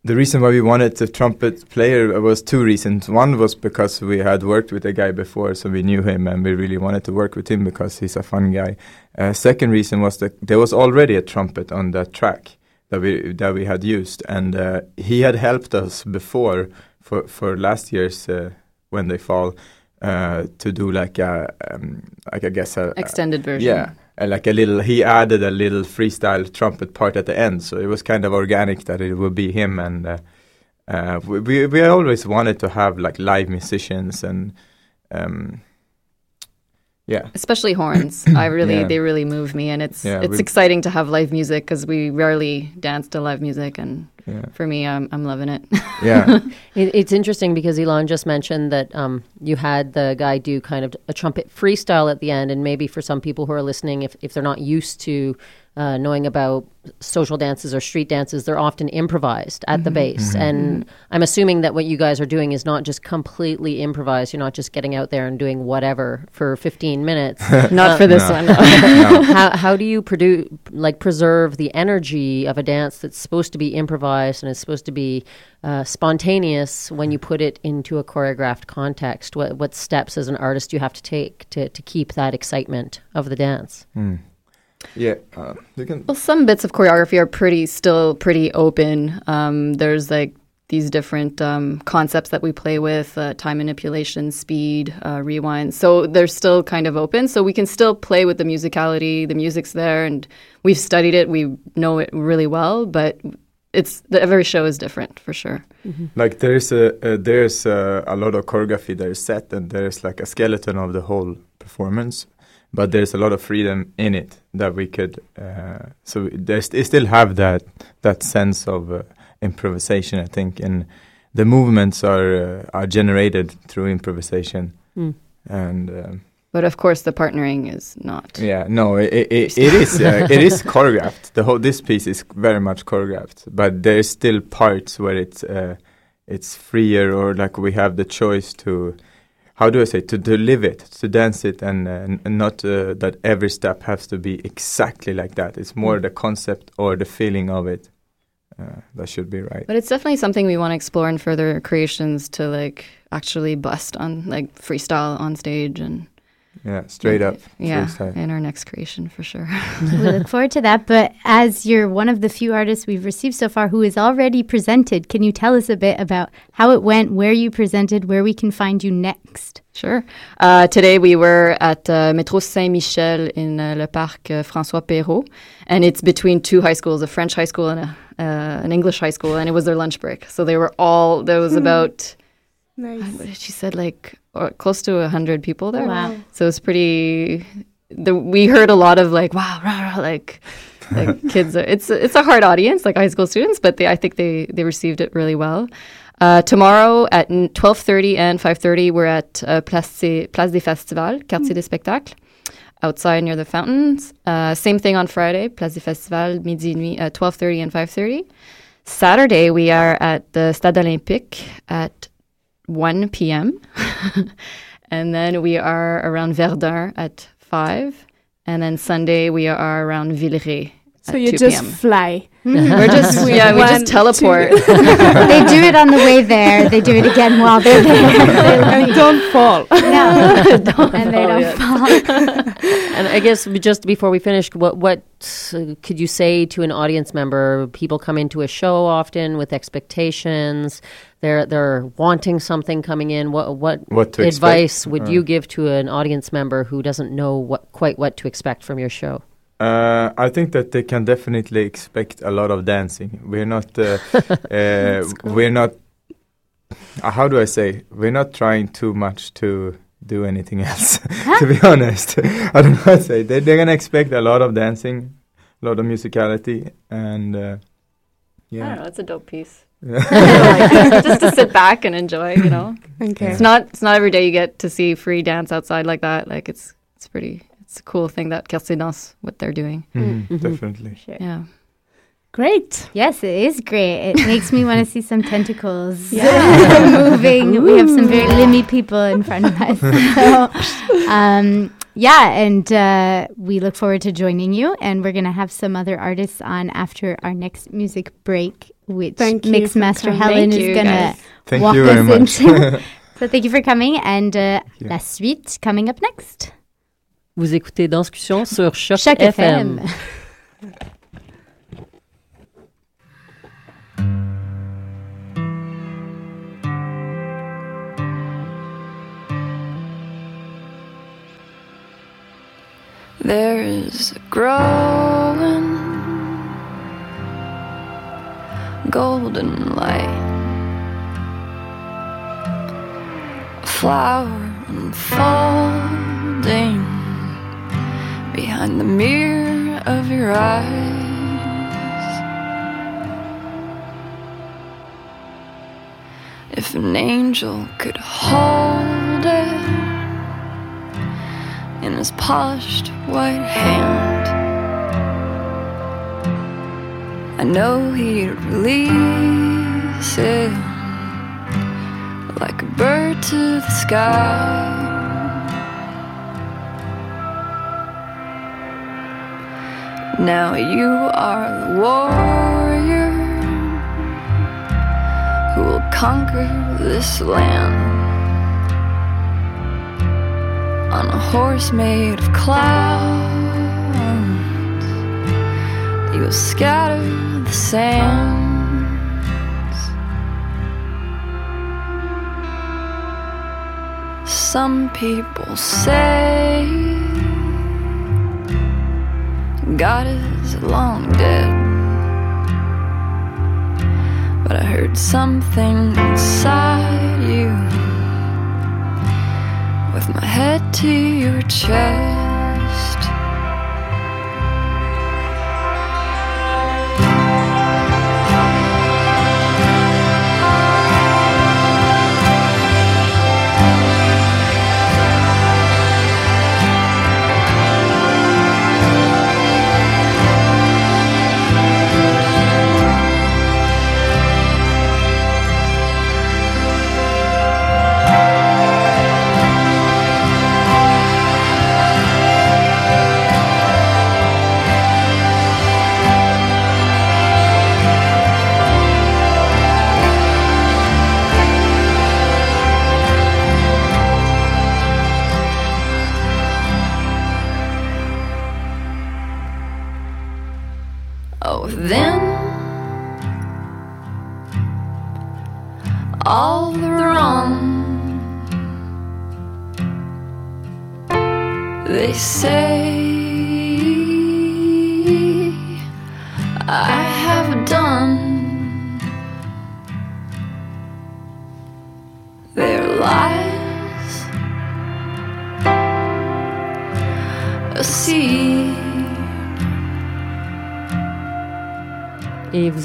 the reason why we wanted a trumpet player was two reasons. One was because we had worked with a guy before, so we knew him, and we really wanted to work with him because he's a fun guy. Uh, second reason was that there was already a trumpet on that track that we that we had used, and uh, he had helped us before for for last year's uh, when they fall uh, to do like a um, like I guess a extended version. Yeah, and like a little. He added a little freestyle trumpet part at the end, so it was kind of organic that it would be him. And uh, uh we we always wanted to have like live musicians and. Um, yeah, especially horns. I really, yeah. they really move me, and it's yeah, it's exciting to have live music because we rarely dance to live music, and yeah. for me, I'm I'm loving it. Yeah, it, it's interesting because Elon just mentioned that um, you had the guy do kind of a trumpet freestyle at the end, and maybe for some people who are listening, if if they're not used to uh, knowing about social dances or street dances, they're often improvised at mm-hmm. the base. Mm-hmm. And I'm assuming that what you guys are doing is not just completely improvised. You're not just getting out there and doing whatever for 15 minutes. not uh, for this no. one. no. how, how do you produce, like, preserve the energy of a dance that's supposed to be improvised and is supposed to be uh, spontaneous when you put it into a choreographed context? What, what steps as an artist do you have to take to, to keep that excitement of the dance? Mm. Yeah, uh, you can. Well, some bits of choreography are pretty still pretty open. Um, there's like these different um, concepts that we play with uh, time manipulation, speed, uh, rewind. So they're still kind of open. So we can still play with the musicality. The music's there, and we've studied it. We know it really well, but it's the, every show is different for sure. Mm-hmm. Like there's a uh, there's a, a lot of choreography that is set, and there's like a skeleton of the whole performance but there's a lot of freedom in it that we could. Uh, so there's, they still have that that sense of uh, improvisation, I think, and the movements are uh, are generated through improvisation, mm. and um, But of course, the partnering is not. Yeah, no, it, it, it is uh, it is choreographed. The whole this piece is very much choreographed, but there's still parts where it's uh, it's freer or like we have the choice to how do I say to, to live it, to dance it, and, uh, and not uh, that every step has to be exactly like that. It's more mm. the concept or the feeling of it. Uh, that should be right. But it's definitely something we want to explore in further creations to like actually bust on like freestyle on stage and yeah, straight up. Yeah, in our next creation for sure. we look forward to that. But as you're one of the few artists we've received so far who is already presented, can you tell us a bit about how it went, where you presented, where we can find you next? Sure. Uh, today we were at uh, Métro Saint-Michel in uh, Le Parc uh, François Perrault, and it's between two high schools, a French high school and a, uh, an English high school, and it was their lunch break. So they were all, there was hmm. about, nice. she said, like close to 100 people there. Wow. So it's pretty the, we heard a lot of like wow rah, rah, like like kids are, it's it's a hard audience like high school students but they I think they they received it really well. Uh, tomorrow at 12:30 and 5:30 we're at uh, Place, Place des Festivals, Quartier mm. des Spectacles outside near the fountains. Uh, same thing on Friday, Place des Festivals, midi nuit at 12:30 and 5:30. Saturday we are at the Stade Olympique at 1 p.m. and then we are around Verdun at 5. And then Sunday we are around Villeray. So you just fly. We're just yeah, we just teleport. they do it on the way there. They do it again while they're there. and don't fall. No, don't and they don't yet. fall. and I guess just before we finish, what what uh, could you say to an audience member? People come into a show often with expectations. They're they're wanting something coming in. What what, what advice expect? would uh. you give to an audience member who doesn't know what quite what to expect from your show? Uh, I think that they can definitely expect a lot of dancing. We're not, uh, uh, we're not. Uh, how do I say? We're not trying too much to do anything else. to be honest, I don't know how to say. They, they're gonna expect a lot of dancing, a lot of musicality, and uh, yeah. I don't know. It's a dope piece. like, just to sit back and enjoy, you know. Okay. It's not. It's not every day you get to see free dance outside like that. Like it's. It's pretty it's a cool thing that Quartier Danse, what they're doing. Mm-hmm. Mm-hmm. Definitely. Sure. Yeah. Great. Yes, it is great. It makes me want to see some tentacles yeah. moving. Ooh. We have some very limmy people in front of us. So, um, yeah, and uh, we look forward to joining you. And we're going to have some other artists on after our next music break, which thank Mixmaster Helen is going to walk us into. so thank you for coming. And uh, la suite coming up next. Vous écoutez Danscussion sur Choc, Choc FM. FM. There is a growing golden light, a flower unfolding behind the mirror of your eyes. If an angel could hold it in his polished white hand, I know he'd release it like a bird to the sky. Now you are the warrior who will conquer this land on a horse made of clouds. You will scatter the sands. Some people say God is long dead. But I heard something inside you with my head to your chest.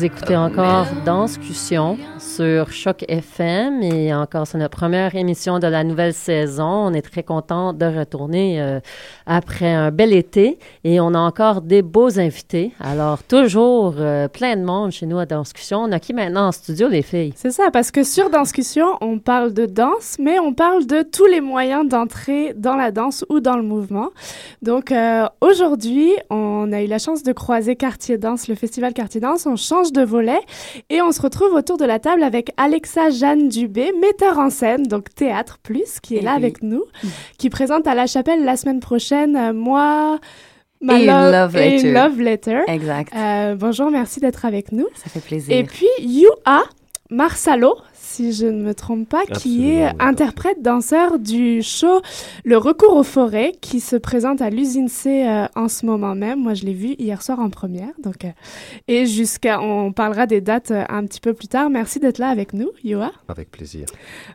Écoutez encore Danscussion sur Choc FM et encore c'est notre première émission de la nouvelle saison. On est très content de retourner euh, après un bel été et on a encore des beaux invités. Alors toujours euh, plein de monde chez nous à Danscussion. On a qui maintenant en studio les filles? C'est ça parce que sur Danscussion, on parle de danse mais on parle de tous les moyens d'entrer dans la danse ou dans le mouvement. Donc euh, aujourd'hui, on a eu la chance de croiser Quartier Danse, le festival Quartier Danse. On change de volet et on se retrouve autour de la table avec Alexa Jeanne Dubé, metteur en scène, donc Théâtre Plus, qui est Eh là oui. avec nous, qui présente à la chapelle la semaine prochaine, euh, moi, ma Et love, et letter. love letter. Exact. Euh, bonjour, merci d'être avec nous. Ça fait plaisir. Et puis, Yua Marsalo, si je ne me trompe pas, qui est oui. interprète danseur du show Le Recours aux forêts, qui se présente à l'usine C euh, en ce moment même. Moi, je l'ai vu hier soir en première. Donc, euh, et jusqu'à, on parlera des dates euh, un petit peu plus tard. Merci d'être là avec nous, Yua. Avec plaisir.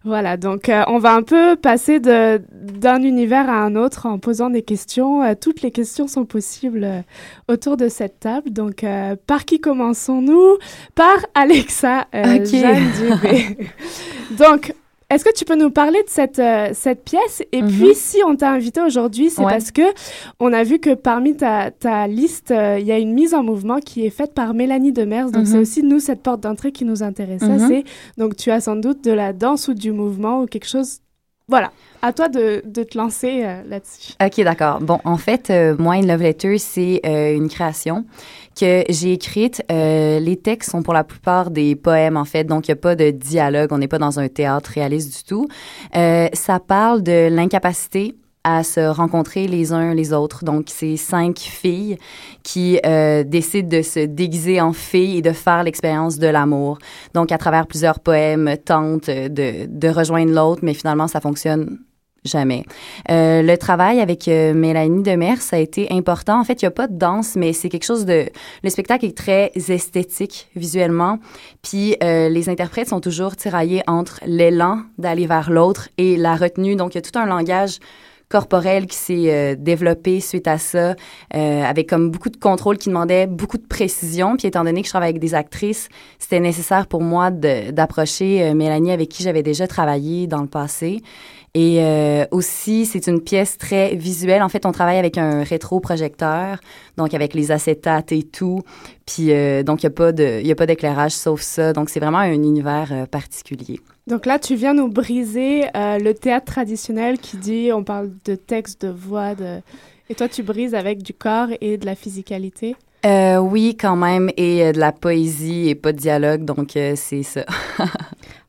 Voilà, donc euh, on va un peu passer de, d'un univers à un autre en posant des questions. Euh, toutes les questions sont possibles euh, autour de cette table. Donc, euh, par qui commençons-nous? Par Alexa euh, Ok. Jeanne Dubé. donc, est-ce que tu peux nous parler de cette, euh, cette pièce? Et Mhm. puis, si on t'a invité aujourd'hui, c'est Ouais. parce que on a vu que parmi ta, ta liste, euh, il y a une mise en mouvement qui est faite par Mélanie Demers. Donc, Mhm. c'est aussi, nous, cette porte d'entrée qui nous intéressait. Mhm. C'est donc, tu as sans doute de la danse ou du mouvement ou quelque chose. Voilà, à toi de, de te lancer euh, là-dessus. OK, d'accord. Bon, en fait, moi, une love letter, c'est une création que j'ai écrite. Euh, les textes sont pour la plupart des poèmes, en fait, donc il n'y a pas de dialogue. On n'est pas dans un théâtre réaliste du tout. Euh, ça parle de l'incapacité à se rencontrer les uns les autres. Donc, c'est cinq filles qui euh, décident de se déguiser en filles et de faire l'expérience de l'amour. Donc, à travers plusieurs poèmes, tentent de, de rejoindre l'autre, mais finalement, ça fonctionne jamais. Euh, le travail avec euh, Mélanie Demers, ça a été important. En fait, il n'y a pas de danse, mais c'est quelque chose de... Le spectacle est très esthétique visuellement. Puis euh, les interprètes sont toujours tiraillés entre l'élan d'aller vers l'autre et la retenue. Donc, il y a tout un langage corporel qui s'est euh, développé suite à ça, avec comme beaucoup de contrôle qui demandait beaucoup de précision. Puis étant donné que je travaille avec des actrices, c'était nécessaire pour moi d'approcher Mélanie avec qui j'avais déjà travaillé dans le passé. Et euh, aussi, c'est une pièce très visuelle. En fait, on travaille avec un rétroprojecteur, donc avec les acétates et tout. Puis euh, donc, il n'y a pas de- il y a pas d'éclairage sauf ça. Donc, c'est vraiment un univers euh, particulier. Donc là, tu viens nous briser euh, le théâtre traditionnel qui dit on parle de texte, de voix, de... et toi, tu brises avec du corps et de la physicalité? Euh, oui, quand même, et euh, de la poésie et pas de dialogue, donc euh, c'est ça.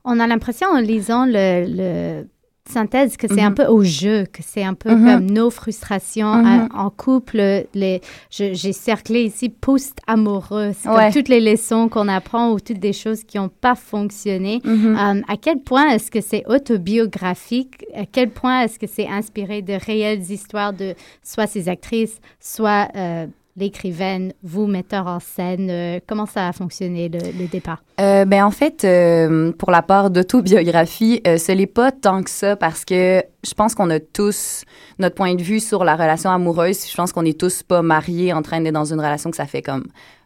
On a l'impression en lisant le, le synthèse que c'est un Mhm. peu au jeu, que c'est un peu Mhm. comme nos frustrations Mhm. à- en couple. Les, j'ai cerclé ici post-amoureux. C'est Ouais. toutes les leçons qu'on apprend ou toutes des choses qui n'ont pas fonctionné. Euh, à quel point est-ce que c'est autobiographique? À quel point est-ce que c'est inspiré de réelles histoires de soit ces actrices, soit euh, l'écrivaine, vous, metteur en scène? Euh, comment ça a fonctionné le, départ? Euh, ben en fait, euh, pour la part d'autobiographie, ce n'est pas tant que ça parce que je pense qu'on a tous notre point de vue sur la relation amoureuse. Je pense qu'on est tous pas mariés en train d'être dans une relation que ça fait comme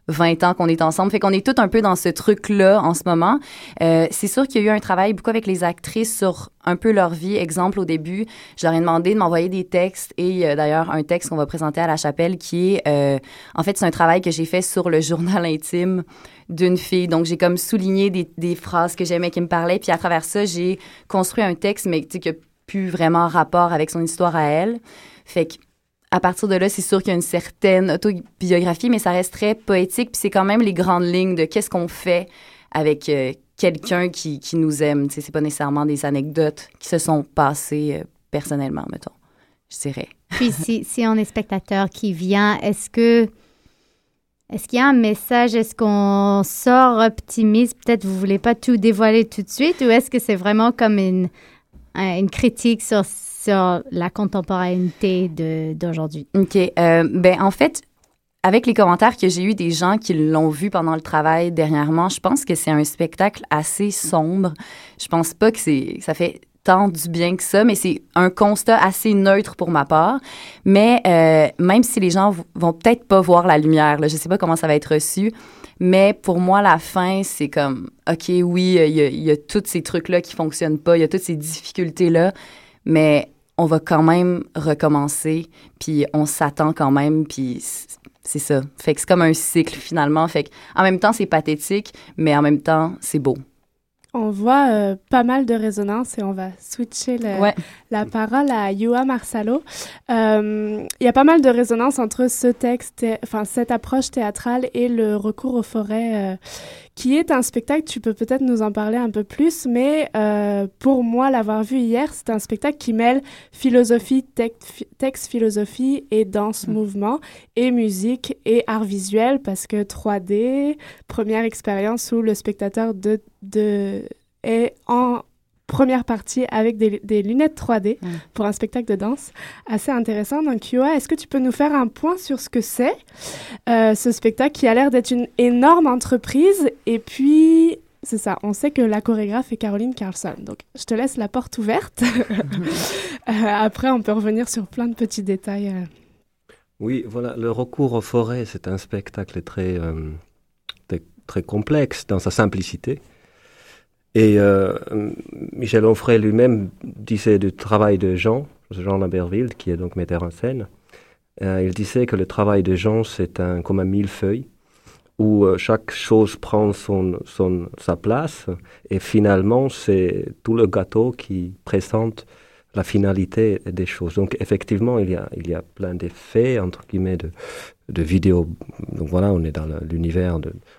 20 ans qu'on est ensemble. Fait qu'on est tous un peu dans ce truc-là en ce moment. Euh, c'est sûr qu'il y a eu un travail beaucoup avec les actrices sur un peu leur vie. Exemple, au début, je leur ai demandé de m'envoyer des textes et a d'ailleurs un texte qu'on va présenter à la chapelle qui est, euh, en fait, c'est un travail que j'ai fait sur le journal intime d'une fille. Donc, j'ai comme souligné des, phrases que j'aimais qui me parlaient. Puis à travers ça, j'ai construit un texte, mais qui n'a plus vraiment rapport avec son histoire à elle. Fait que à partir de là, c'est sûr qu'il y a une certaine autobiographie, mais ça reste très poétique. Puis c'est quand même les grandes lignes de qu'est-ce qu'on fait avec euh, quelqu'un qui, qui nous aime. Tu sais, c'est pas nécessairement des anecdotes qui se sont passées euh, personnellement, mettons, je dirais. Puis si, si on est spectateur qui vient, est-ce que est-ce qu'il y a un message? Est-ce qu'on sort optimiste? Peut-être vous voulez pas tout dévoiler tout de suite ou est-ce que c'est vraiment comme une, une critique sur, sur la contemporanéité d'aujourd'hui? OK. Euh, ben, en fait, avec les commentaires que j'ai eus des gens qui l'ont vu pendant le travail dernièrement, je pense que c'est un spectacle assez sombre. Je pense pas que c'est ça fait tant du bien que ça, mais c'est un constat assez neutre pour ma part. Mais euh, même si les gens vont peut-être pas voir la lumière, là, je sais pas comment ça va être reçu, mais pour moi, la fin, c'est comme, OK, oui, il y, a, tous ces trucs-là qui fonctionnent pas, il y a toutes ces difficultés-là, mais on va quand même recommencer, puis on s'attend quand même, puis c'est ça. Fait que c'est comme un cycle finalement. Fait que en même temps, c'est pathétique, mais en même temps, c'est beau. On voit euh, pas mal de résonance et on va switcher la parole à Yoa Marsalo. Euh, il y a pas mal de résonance entre ce texte, enfin cette approche théâtrale et le recours aux forêts, euh, qui est un spectacle. Tu peux peut-être nous en parler un peu plus, mais pour moi, l'avoir vu hier, c'est un spectacle qui mêle philosophie, texte, philosophie et danse, mm. mouvement et musique et art visuel parce que 3D, première expérience où le spectateur de de, est en première partie avec des, lunettes 3D mm. pour un spectacle de danse assez intéressant. Donc, Yoa, est-ce que tu peux nous faire un point sur ce que c'est, euh, ce spectacle qui a l'air d'être une énorme entreprise? Et puis, c'est ça, on sait que la chorégraphe est Caroline Carlson. Donc, je te laisse la porte ouverte. Euh, après, on peut revenir sur plein de petits détails. Euh. Oui, voilà, le recours aux forêts, c'est un spectacle très, très complexe dans sa simplicité. Et euh, Michel Onfray lui-même disait du travail de Jean, Jean Lamberville, qui est donc metteur en scène. Euh, il disait que le travail de Jean, c'est un, comme un millefeuille, où euh, chaque chose prend son, son, sa place, et finalement, c'est tout le gâteau qui présente la finalité des choses. Donc effectivement, il y a, il y a plein d'effets, entre guillemets, de, de vidéos. Donc voilà, on est dans l'univers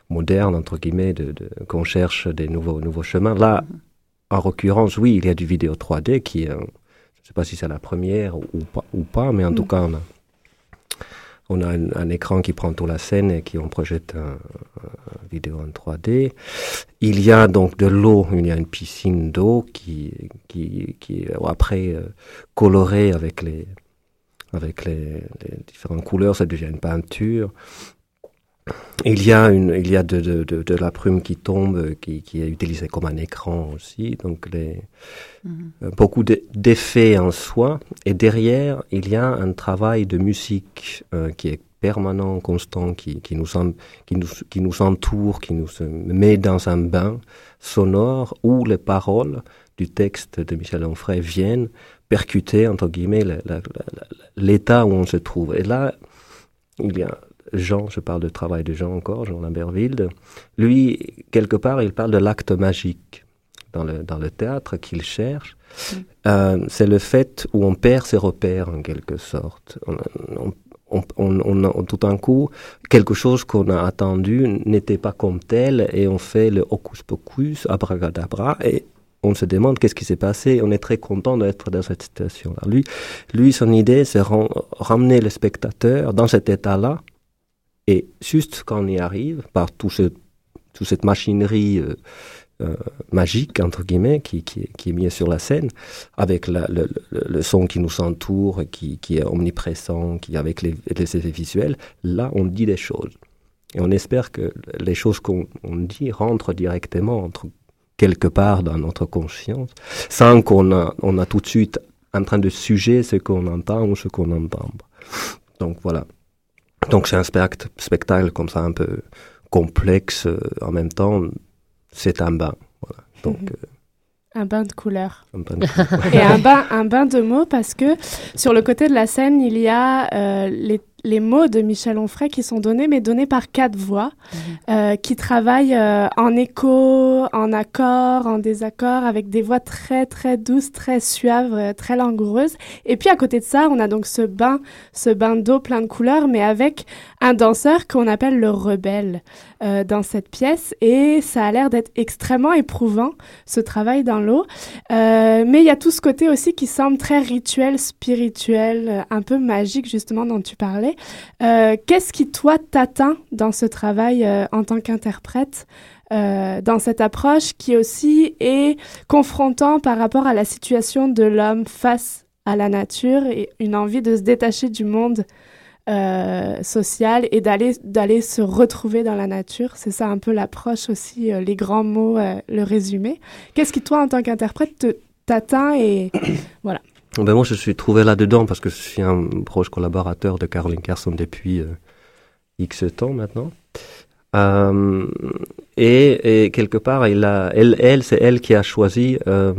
moderne, entre guillemets, de, qu'on cherche des nouveaux, nouveaux chemins. Là, en l'occurrence, oui, il y a du vidéo 3D qui, je ne sais pas si c'est la première ou pas, ou pas mais en mm. tout cas, on a, on a un, écran qui prend toute la scène et qui on projette un, vidéo en 3D. Il y a donc de l'eau, il y a une piscine d'eau qui, qui, qui est après euh, colorée avec les, avec les, différentes couleurs, ça devient une peinture. Il y a, une, il y a de, de, de, la plume qui tombe, qui, qui, est utilisée comme un écran aussi. Donc, les, mhm. euh, beaucoup d'effets en soi. Et derrière, il y a un travail de musique euh, qui est permanent, constant, qui, qui, nous, qui, nous, qui nous entoure, qui nous met dans un bain sonore où les paroles du texte de Michel Onfray viennent percuter, entre guillemets, l'état où on se trouve. Et là, il y a Jean, je parle de travail de Jean encore, Jean Lamberville, lui, quelque part, il parle de l'acte magique dans le, dans le théâtre qu'il cherche. Mm. Euh, c'est le fait où on perd ses repères, en quelque sorte. On, on, tout d'un coup, quelque chose qu'on a attendu n'était pas comme tel et on fait le hocus pocus, abracadabra, et on se demande qu'est-ce qui s'est passé. On est très content d'être dans cette situation-là. Lui, lui, son idée, c'est ramener le spectateur dans cet état-là. Et juste quand on y arrive, par tout ce, toute cette machinerie euh, euh, magique, entre guillemets, qui, qui, est mise sur la scène, avec le, son qui nous entoure, qui, qui est omniprésent, qui avec les, les effets visuels, là, on dit des choses. Et on espère que les choses qu'on dit rentrent directement entre quelque part dans notre conscience, sans qu'on a, on a tout de suite en train de sujet ce qu'on entend ou ce qu'on entend. Donc voilà. Donc c'est un spectacle comme ça un peu complexe, euh, en même temps, c'est un bain. Voilà. Donc, euh, un bain de couleurs. Et un bain, un bain de mots parce que sur le côté de la scène, il y a euh, les les mots de Michel Onfray qui sont donnés, mais donnés par quatre voix, mhm. euh, qui travaillent euh, en écho, en accord, en désaccord, avec des voix très très douces, très suaves, euh, très langoureuses. Et puis à côté de ça, on a donc ce bain, ce bain d'eau plein de couleurs, mais avec un danseur qu'on appelle le rebelle dans cette pièce. Et ça a l'air d'être extrêmement éprouvant, ce travail dans l'eau. mais il y a tout ce côté aussi qui semble très rituel, spirituel, un peu magique justement dont tu parlais. Euh, qu'est-ce qui, toi, t'atteint dans ce travail euh, en tant qu'interprète euh, dans cette approche qui aussi est confrontant par rapport à la situation de l'homme face à la nature et une envie de se détacher du monde euh, social et d'aller d'aller se retrouver dans la nature. C'est ça un peu l'approche aussi, euh, les grands mots, euh, le résumé. Qu'est-ce qui toi en tant qu'interprète t'atteint et voilà. Ben moi je suis trouvé là-dedans parce que je suis un proche collaborateur de Caroline Carson depuis euh, X temps maintenant. Euh, et, et, quelque part, il a, elle, elle c'est elle qui a choisi euh,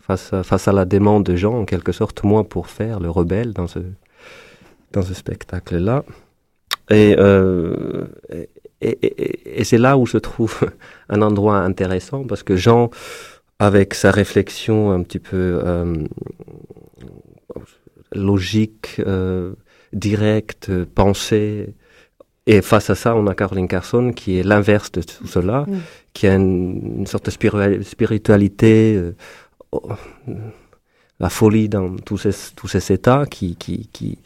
face, à, face à la demande de gens, en quelque sorte, moi pour faire le rebelle dans ce, dans ce spectacle-là. Et, euh, et, et, et c'est là où je trouve un endroit intéressant parce que Jean, avec sa réflexion un petit peu euh, logique, euh, directe, pensée, et face à ça, on a Caroline Carson qui est l'inverse de tout cela, mm. qui a une, une, sorte de spiritualité, euh, oh, la folie dans tous ces, tous ces états, qui, qui, qui,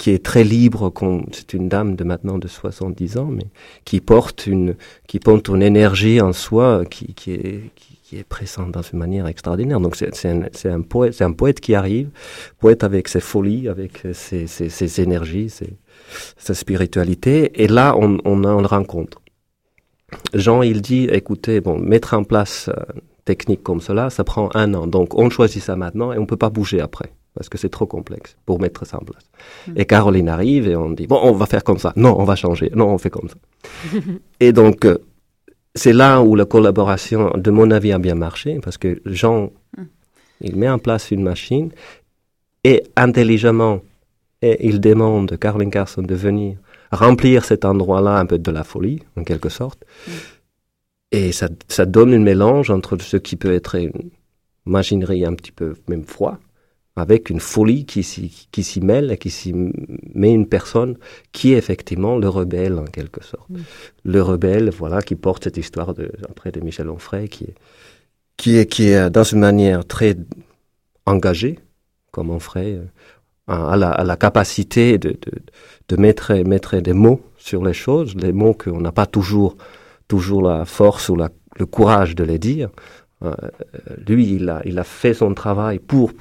qui est très libre. C'est une dame de maintenant de 70 ans, mais qui porte une, qui porte une énergie en soi qui, qui est, qui, qui est présente dans une manière extraordinaire. Donc c'est un, un, poète, un poète qui arrive, poète avec ses folies, avec ses, ses, ses énergies, ses, sa spiritualité. Et là, on, on a une rencontre. Jean, il dit, écoutez, bon, mettre en place une technique comme cela, ça prend un an. Donc, on choisit ça maintenant et on peut pas bouger après. Parce que c'est trop complexe pour mettre ça en place. Mmh. Et Caroline arrive et on dit, bon, on va faire comme ça. Non, on va changer. Non, on fait comme ça. et donc, euh, c'est là où la collaboration, de mon avis, a bien marché. Parce que Jean, mmh. il met en place une machine et intelligemment, et il demande à Caroline Carson de venir remplir cet endroit-là un peu de la folie, en quelque sorte. Mm. Et ça, ça donne un mélange entre ce qui peut être une machinerie un petit peu même froid, avec une folie qui s'y, mêle et qui s'y met une personne qui est effectivement le rebelle, en quelque sorte. Mm. Le rebelle, voilà, qui porte cette histoire de, après de Michel Onfray, qui est, qui est, qui est dans une manière très engagée, comme Onfray, à la, à la capacité de, de, de, mettre, mettre des mots sur les choses, les mots qu'on n'a pas toujours, toujours la force ou la, le courage de les dire. Euh, lui, il a, il a fait son travail pour,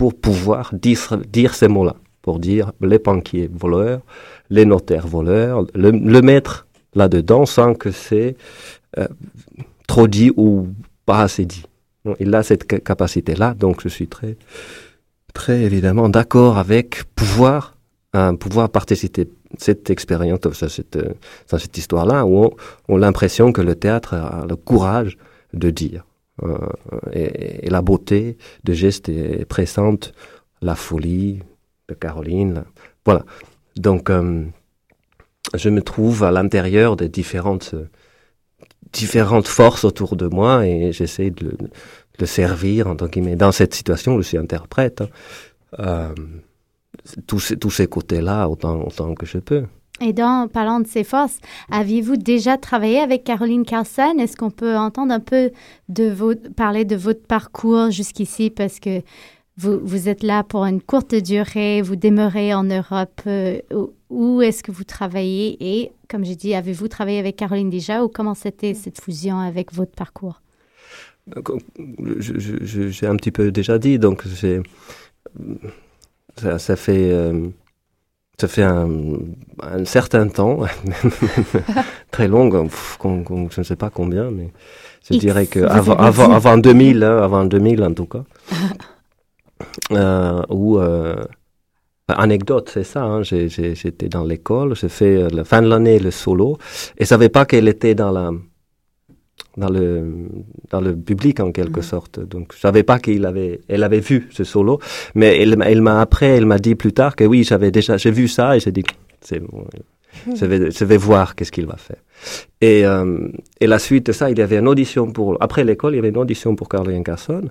pour pouvoir dire, ces mots-là, pour dire les banquiers voleurs, les notaires voleurs, le, le mettre là-dedans sans que c'est euh, trop dit ou pas assez dit. Il a cette capacité-là, donc je suis très, très évidemment d'accord avec pouvoir euh, pouvoir participer cette expérience, cette, dans cette histoire-là, où on a l'impression que le théâtre a le courage de dire. Euh, et, la beauté de gestes est présente, la folie de Caroline. Là. Voilà. Donc, euh, je me trouve à l'intérieur des différentes, différentes forces autour de moi et j'essaie de, de servir, en tant guillemets. Dans cette situation, je suis interprète. Hein. Euh, tous tous ces côtés-là, autant, autant que je peux. Et dans parlant de ces forces, aviez-vous déjà travaillé avec Caroline Carson? Est-ce qu'on peut entendre un peu parler de votre parcours jusqu'ici? Parce que vous, êtes là pour une courte durée, vous demeurez en Europe. Euh, où, est-ce que vous travaillez? Et comme j'ai dit, avez-vous travaillé avec Caroline déjà ou comment c'était cette fusion avec votre parcours? J'ai un petit peu déjà dit, donc ça, ça, fait, euh, ça fait un, un certain temps, très long, je ne sais pas combien, mais je X, dirais que avant, avant, avant 2000, hein, avant 2000 en tout cas, euh, où euh, anecdote, c'est ça. Hein, J'étais dans l'école, j'ai fait euh, la fin de l'année le solo, et je savais pas qu'elle était dans la dans le dans le public en quelque mmh. sorte. Donc je savais pas qu'il avait elle avait vu ce solo, mais elle elle m'a après elle m'a dit plus tard que oui j'avais déjà j'ai vu ça et j'ai dit c'est bon, je vais je vais voir qu'est-ce qu'il va faire. Et, euh, et la suite de ça, il y avait une audition pour, après l'école, il y avait une audition pour Caroline Carson.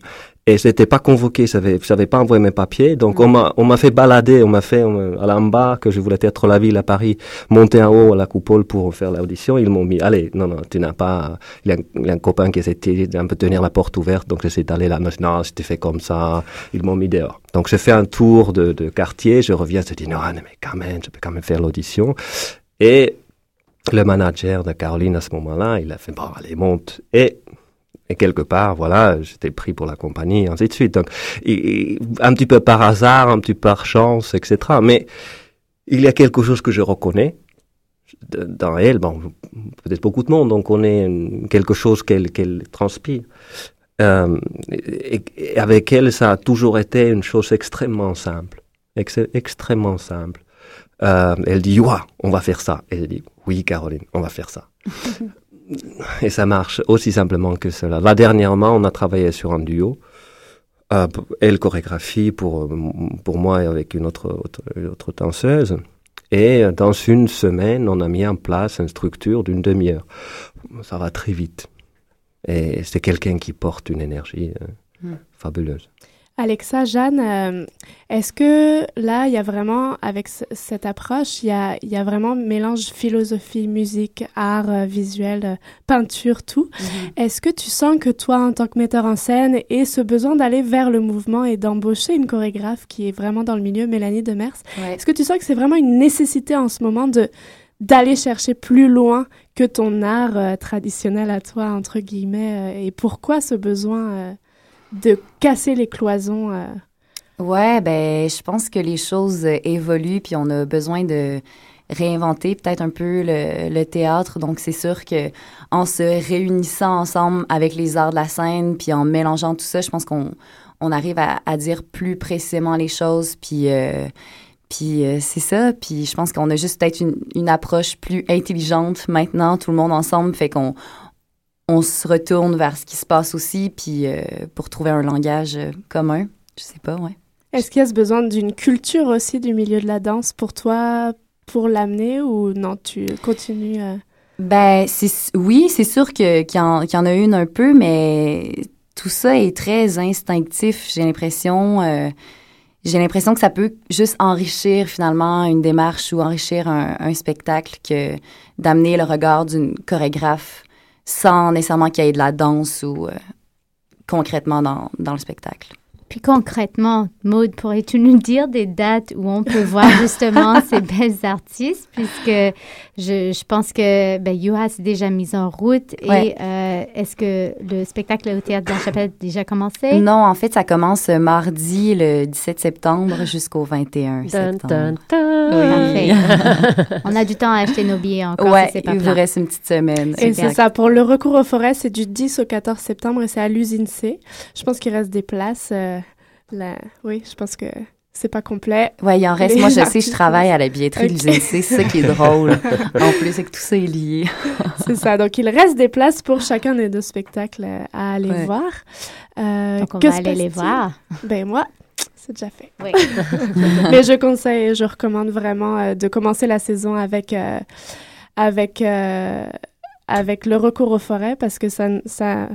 Et j'étais pas convoqué, je n'avais pas envoyé mes papiers. Donc, on m'a, on fait balader, on m'a fait, à l'en bas, que je voulais être la ville à Paris, monter en haut à la coupole pour faire l'audition. Ils m'ont mis, allez, non, non, tu n'as pas, il y, a, un copain qui essayait d'un peu tenir la porte ouverte, donc j'essaie d'aller là. Non, c'était fait comme ça. Ils m'ont mis dehors. Donc, j'ai fait un tour de, de quartier, je reviens, je dis, non, mais quand même, je peux quand même faire l'audition. Et le manager de Caroline à ce moment-là, il a fait, bon, allez, monte. Et, et quelque part, voilà, j'étais pris pour la compagnie, ainsi de suite. Donc, un petit peu par hasard, un petit peu par chance, etc. Mais il y a quelque chose que je reconnais dans elle. Bon, peut-être beaucoup de monde, donc on est quelque chose qu'elle qu'elle transpire. Euh, et, avec elle, ça a toujours été une chose extrêmement simple. extrêmement simple. Euh, elle dit, ouais, on va faire ça. Et elle dit, oui, Caroline, on va faire ça. et ça marche aussi simplement que cela. Là, dernièrement, on a travaillé sur un duo. Euh, elle chorégraphie pour, pour moi et avec une autre, autre, autre danseuse. Et dans une semaine, on a mis en place une structure d'une demi-heure. Ça va très vite. Et c'est quelqu'un qui porte une énergie euh, hmm. fabuleuse. Alexa, Jeanne, euh, est-ce que là, il y a vraiment, avec cette approche, il y a, y a, vraiment mélange philosophie, musique, art euh, visuel, euh, peinture, tout. Mm-hmm. Est-ce que tu sens que toi, en tant que metteur en scène, et ce besoin d'aller vers le mouvement et d'embaucher une chorégraphe qui est vraiment dans le milieu, Mélanie Demers, est-ce que tu sens que c'est vraiment une nécessité en ce moment de d'aller chercher plus loin que ton art traditionnel à toi, entre guillemets, et pourquoi ce besoin de casser les cloisons? Euh? Ouais, ben, je pense que les choses euh, évoluent, puis on a besoin de réinventer peut-être un peu le, théâtre. Donc, c'est sûr que en se réunissant ensemble avec les arts de la scène, puis en mélangeant tout ça, je pense qu'on on arrive à, dire plus précisément les choses, puis... Euh, puis c'est ça. Puis je pense qu'on a juste peut-être une, approche plus intelligente maintenant, tout le monde ensemble, fait qu'on on se retourne vers ce qui se passe aussi, puis euh, pour trouver un langage euh, commun. Je sais pas, ouais. Est-ce qu'il y a ce besoin d'une culture aussi du milieu de la danse pour toi, pour l'amener, ou non, tu continues à... Ben, oui, c'est sûr qu'il y, en, y en a une un peu, mais tout ça est très instinctif, j'ai l'impression. Euh, j'ai l'impression que ça peut juste enrichir finalement une démarche ou enrichir un, un spectacle que d'amener le regard d'une chorégraphe sans nécessairement qu'il y ait de la danse ou euh, concrètement dans, dans, le spectacle. Puis concrètement, Maude, pourrais-tu nous dire des dates où on peut voir justement ces belles artistes, puisque je, je pense que ben, UHA s'est déjà mise en route. Et euh, est-ce que le spectacle au Théâtre de la Chapelle a déjà commencé? Non, en fait, ça commence mardi, le 17 septembre, jusqu'au 21 septembre. Oui. on a du temps à acheter nos billets encore. Oui, il vous reste une petite semaine. Et c'est ça. Pour le recours aux forêts, c'est du 10 au 14 septembre et c'est à l'usine C. Je pense qu'il reste des places. Euh, oui, je pense que c'est pas complet. Oui, il en reste. Moi, je sais, je travaille à la billetterie de l'UGC. C'est ça qui est drôle. en plus, c'est que tout ça est lié. c'est ça. Donc, il reste des places pour chacun des deux spectacles à aller voir. Euh, Donc, on va aller les voir. Ben, moi, c'est déjà fait. Oui. Mais je conseille, je recommande vraiment euh, de commencer la saison avec, euh, avec, avec le recours aux forêts parce que ça, ça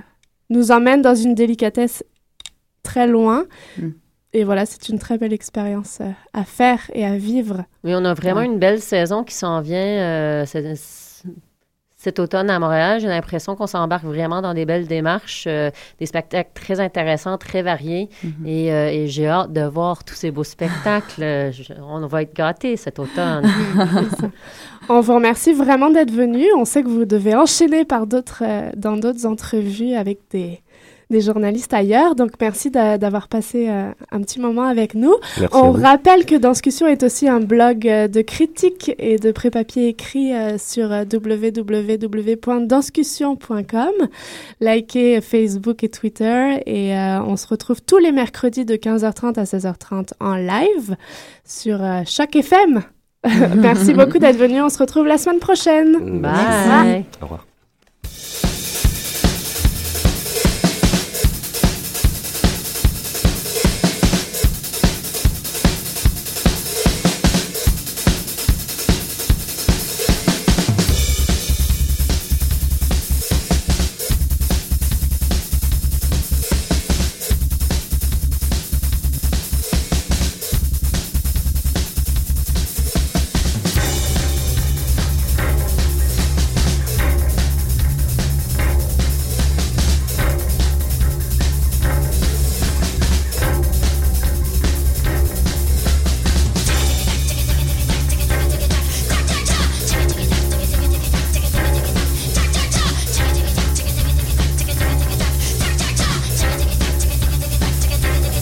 nous emmène dans une délicatesse très loin. Mm. Et voilà, c'est une très belle expérience euh, à faire et à vivre. Oui, on a vraiment une belle saison qui s'en vient euh, cet automne à Montréal. J'ai l'impression qu'on s'embarque vraiment dans des belles démarches, euh, des spectacles très intéressants, très variés. Mm-hmm. et, j'ai hâte de voir tous ces beaux spectacles. on va être gâtés cet automne. on vous remercie vraiment d'être venu. On sait que vous devez enchaîner par d'autres, dans d'autres entrevues avec des des journalistes ailleurs. Donc, merci d'avoir passé euh, un petit moment avec nous. On rappelle que Danscussion est aussi un blog euh, de critique et de pré-papier écrit euh, sur www.danscussion.com. Likez Facebook et Twitter et on se retrouve tous les mercredis de 15h30 à 16h30 en live sur chaque FM. Merci beaucoup d'être venu. On se retrouve la semaine prochaine. Bye. Au revoir.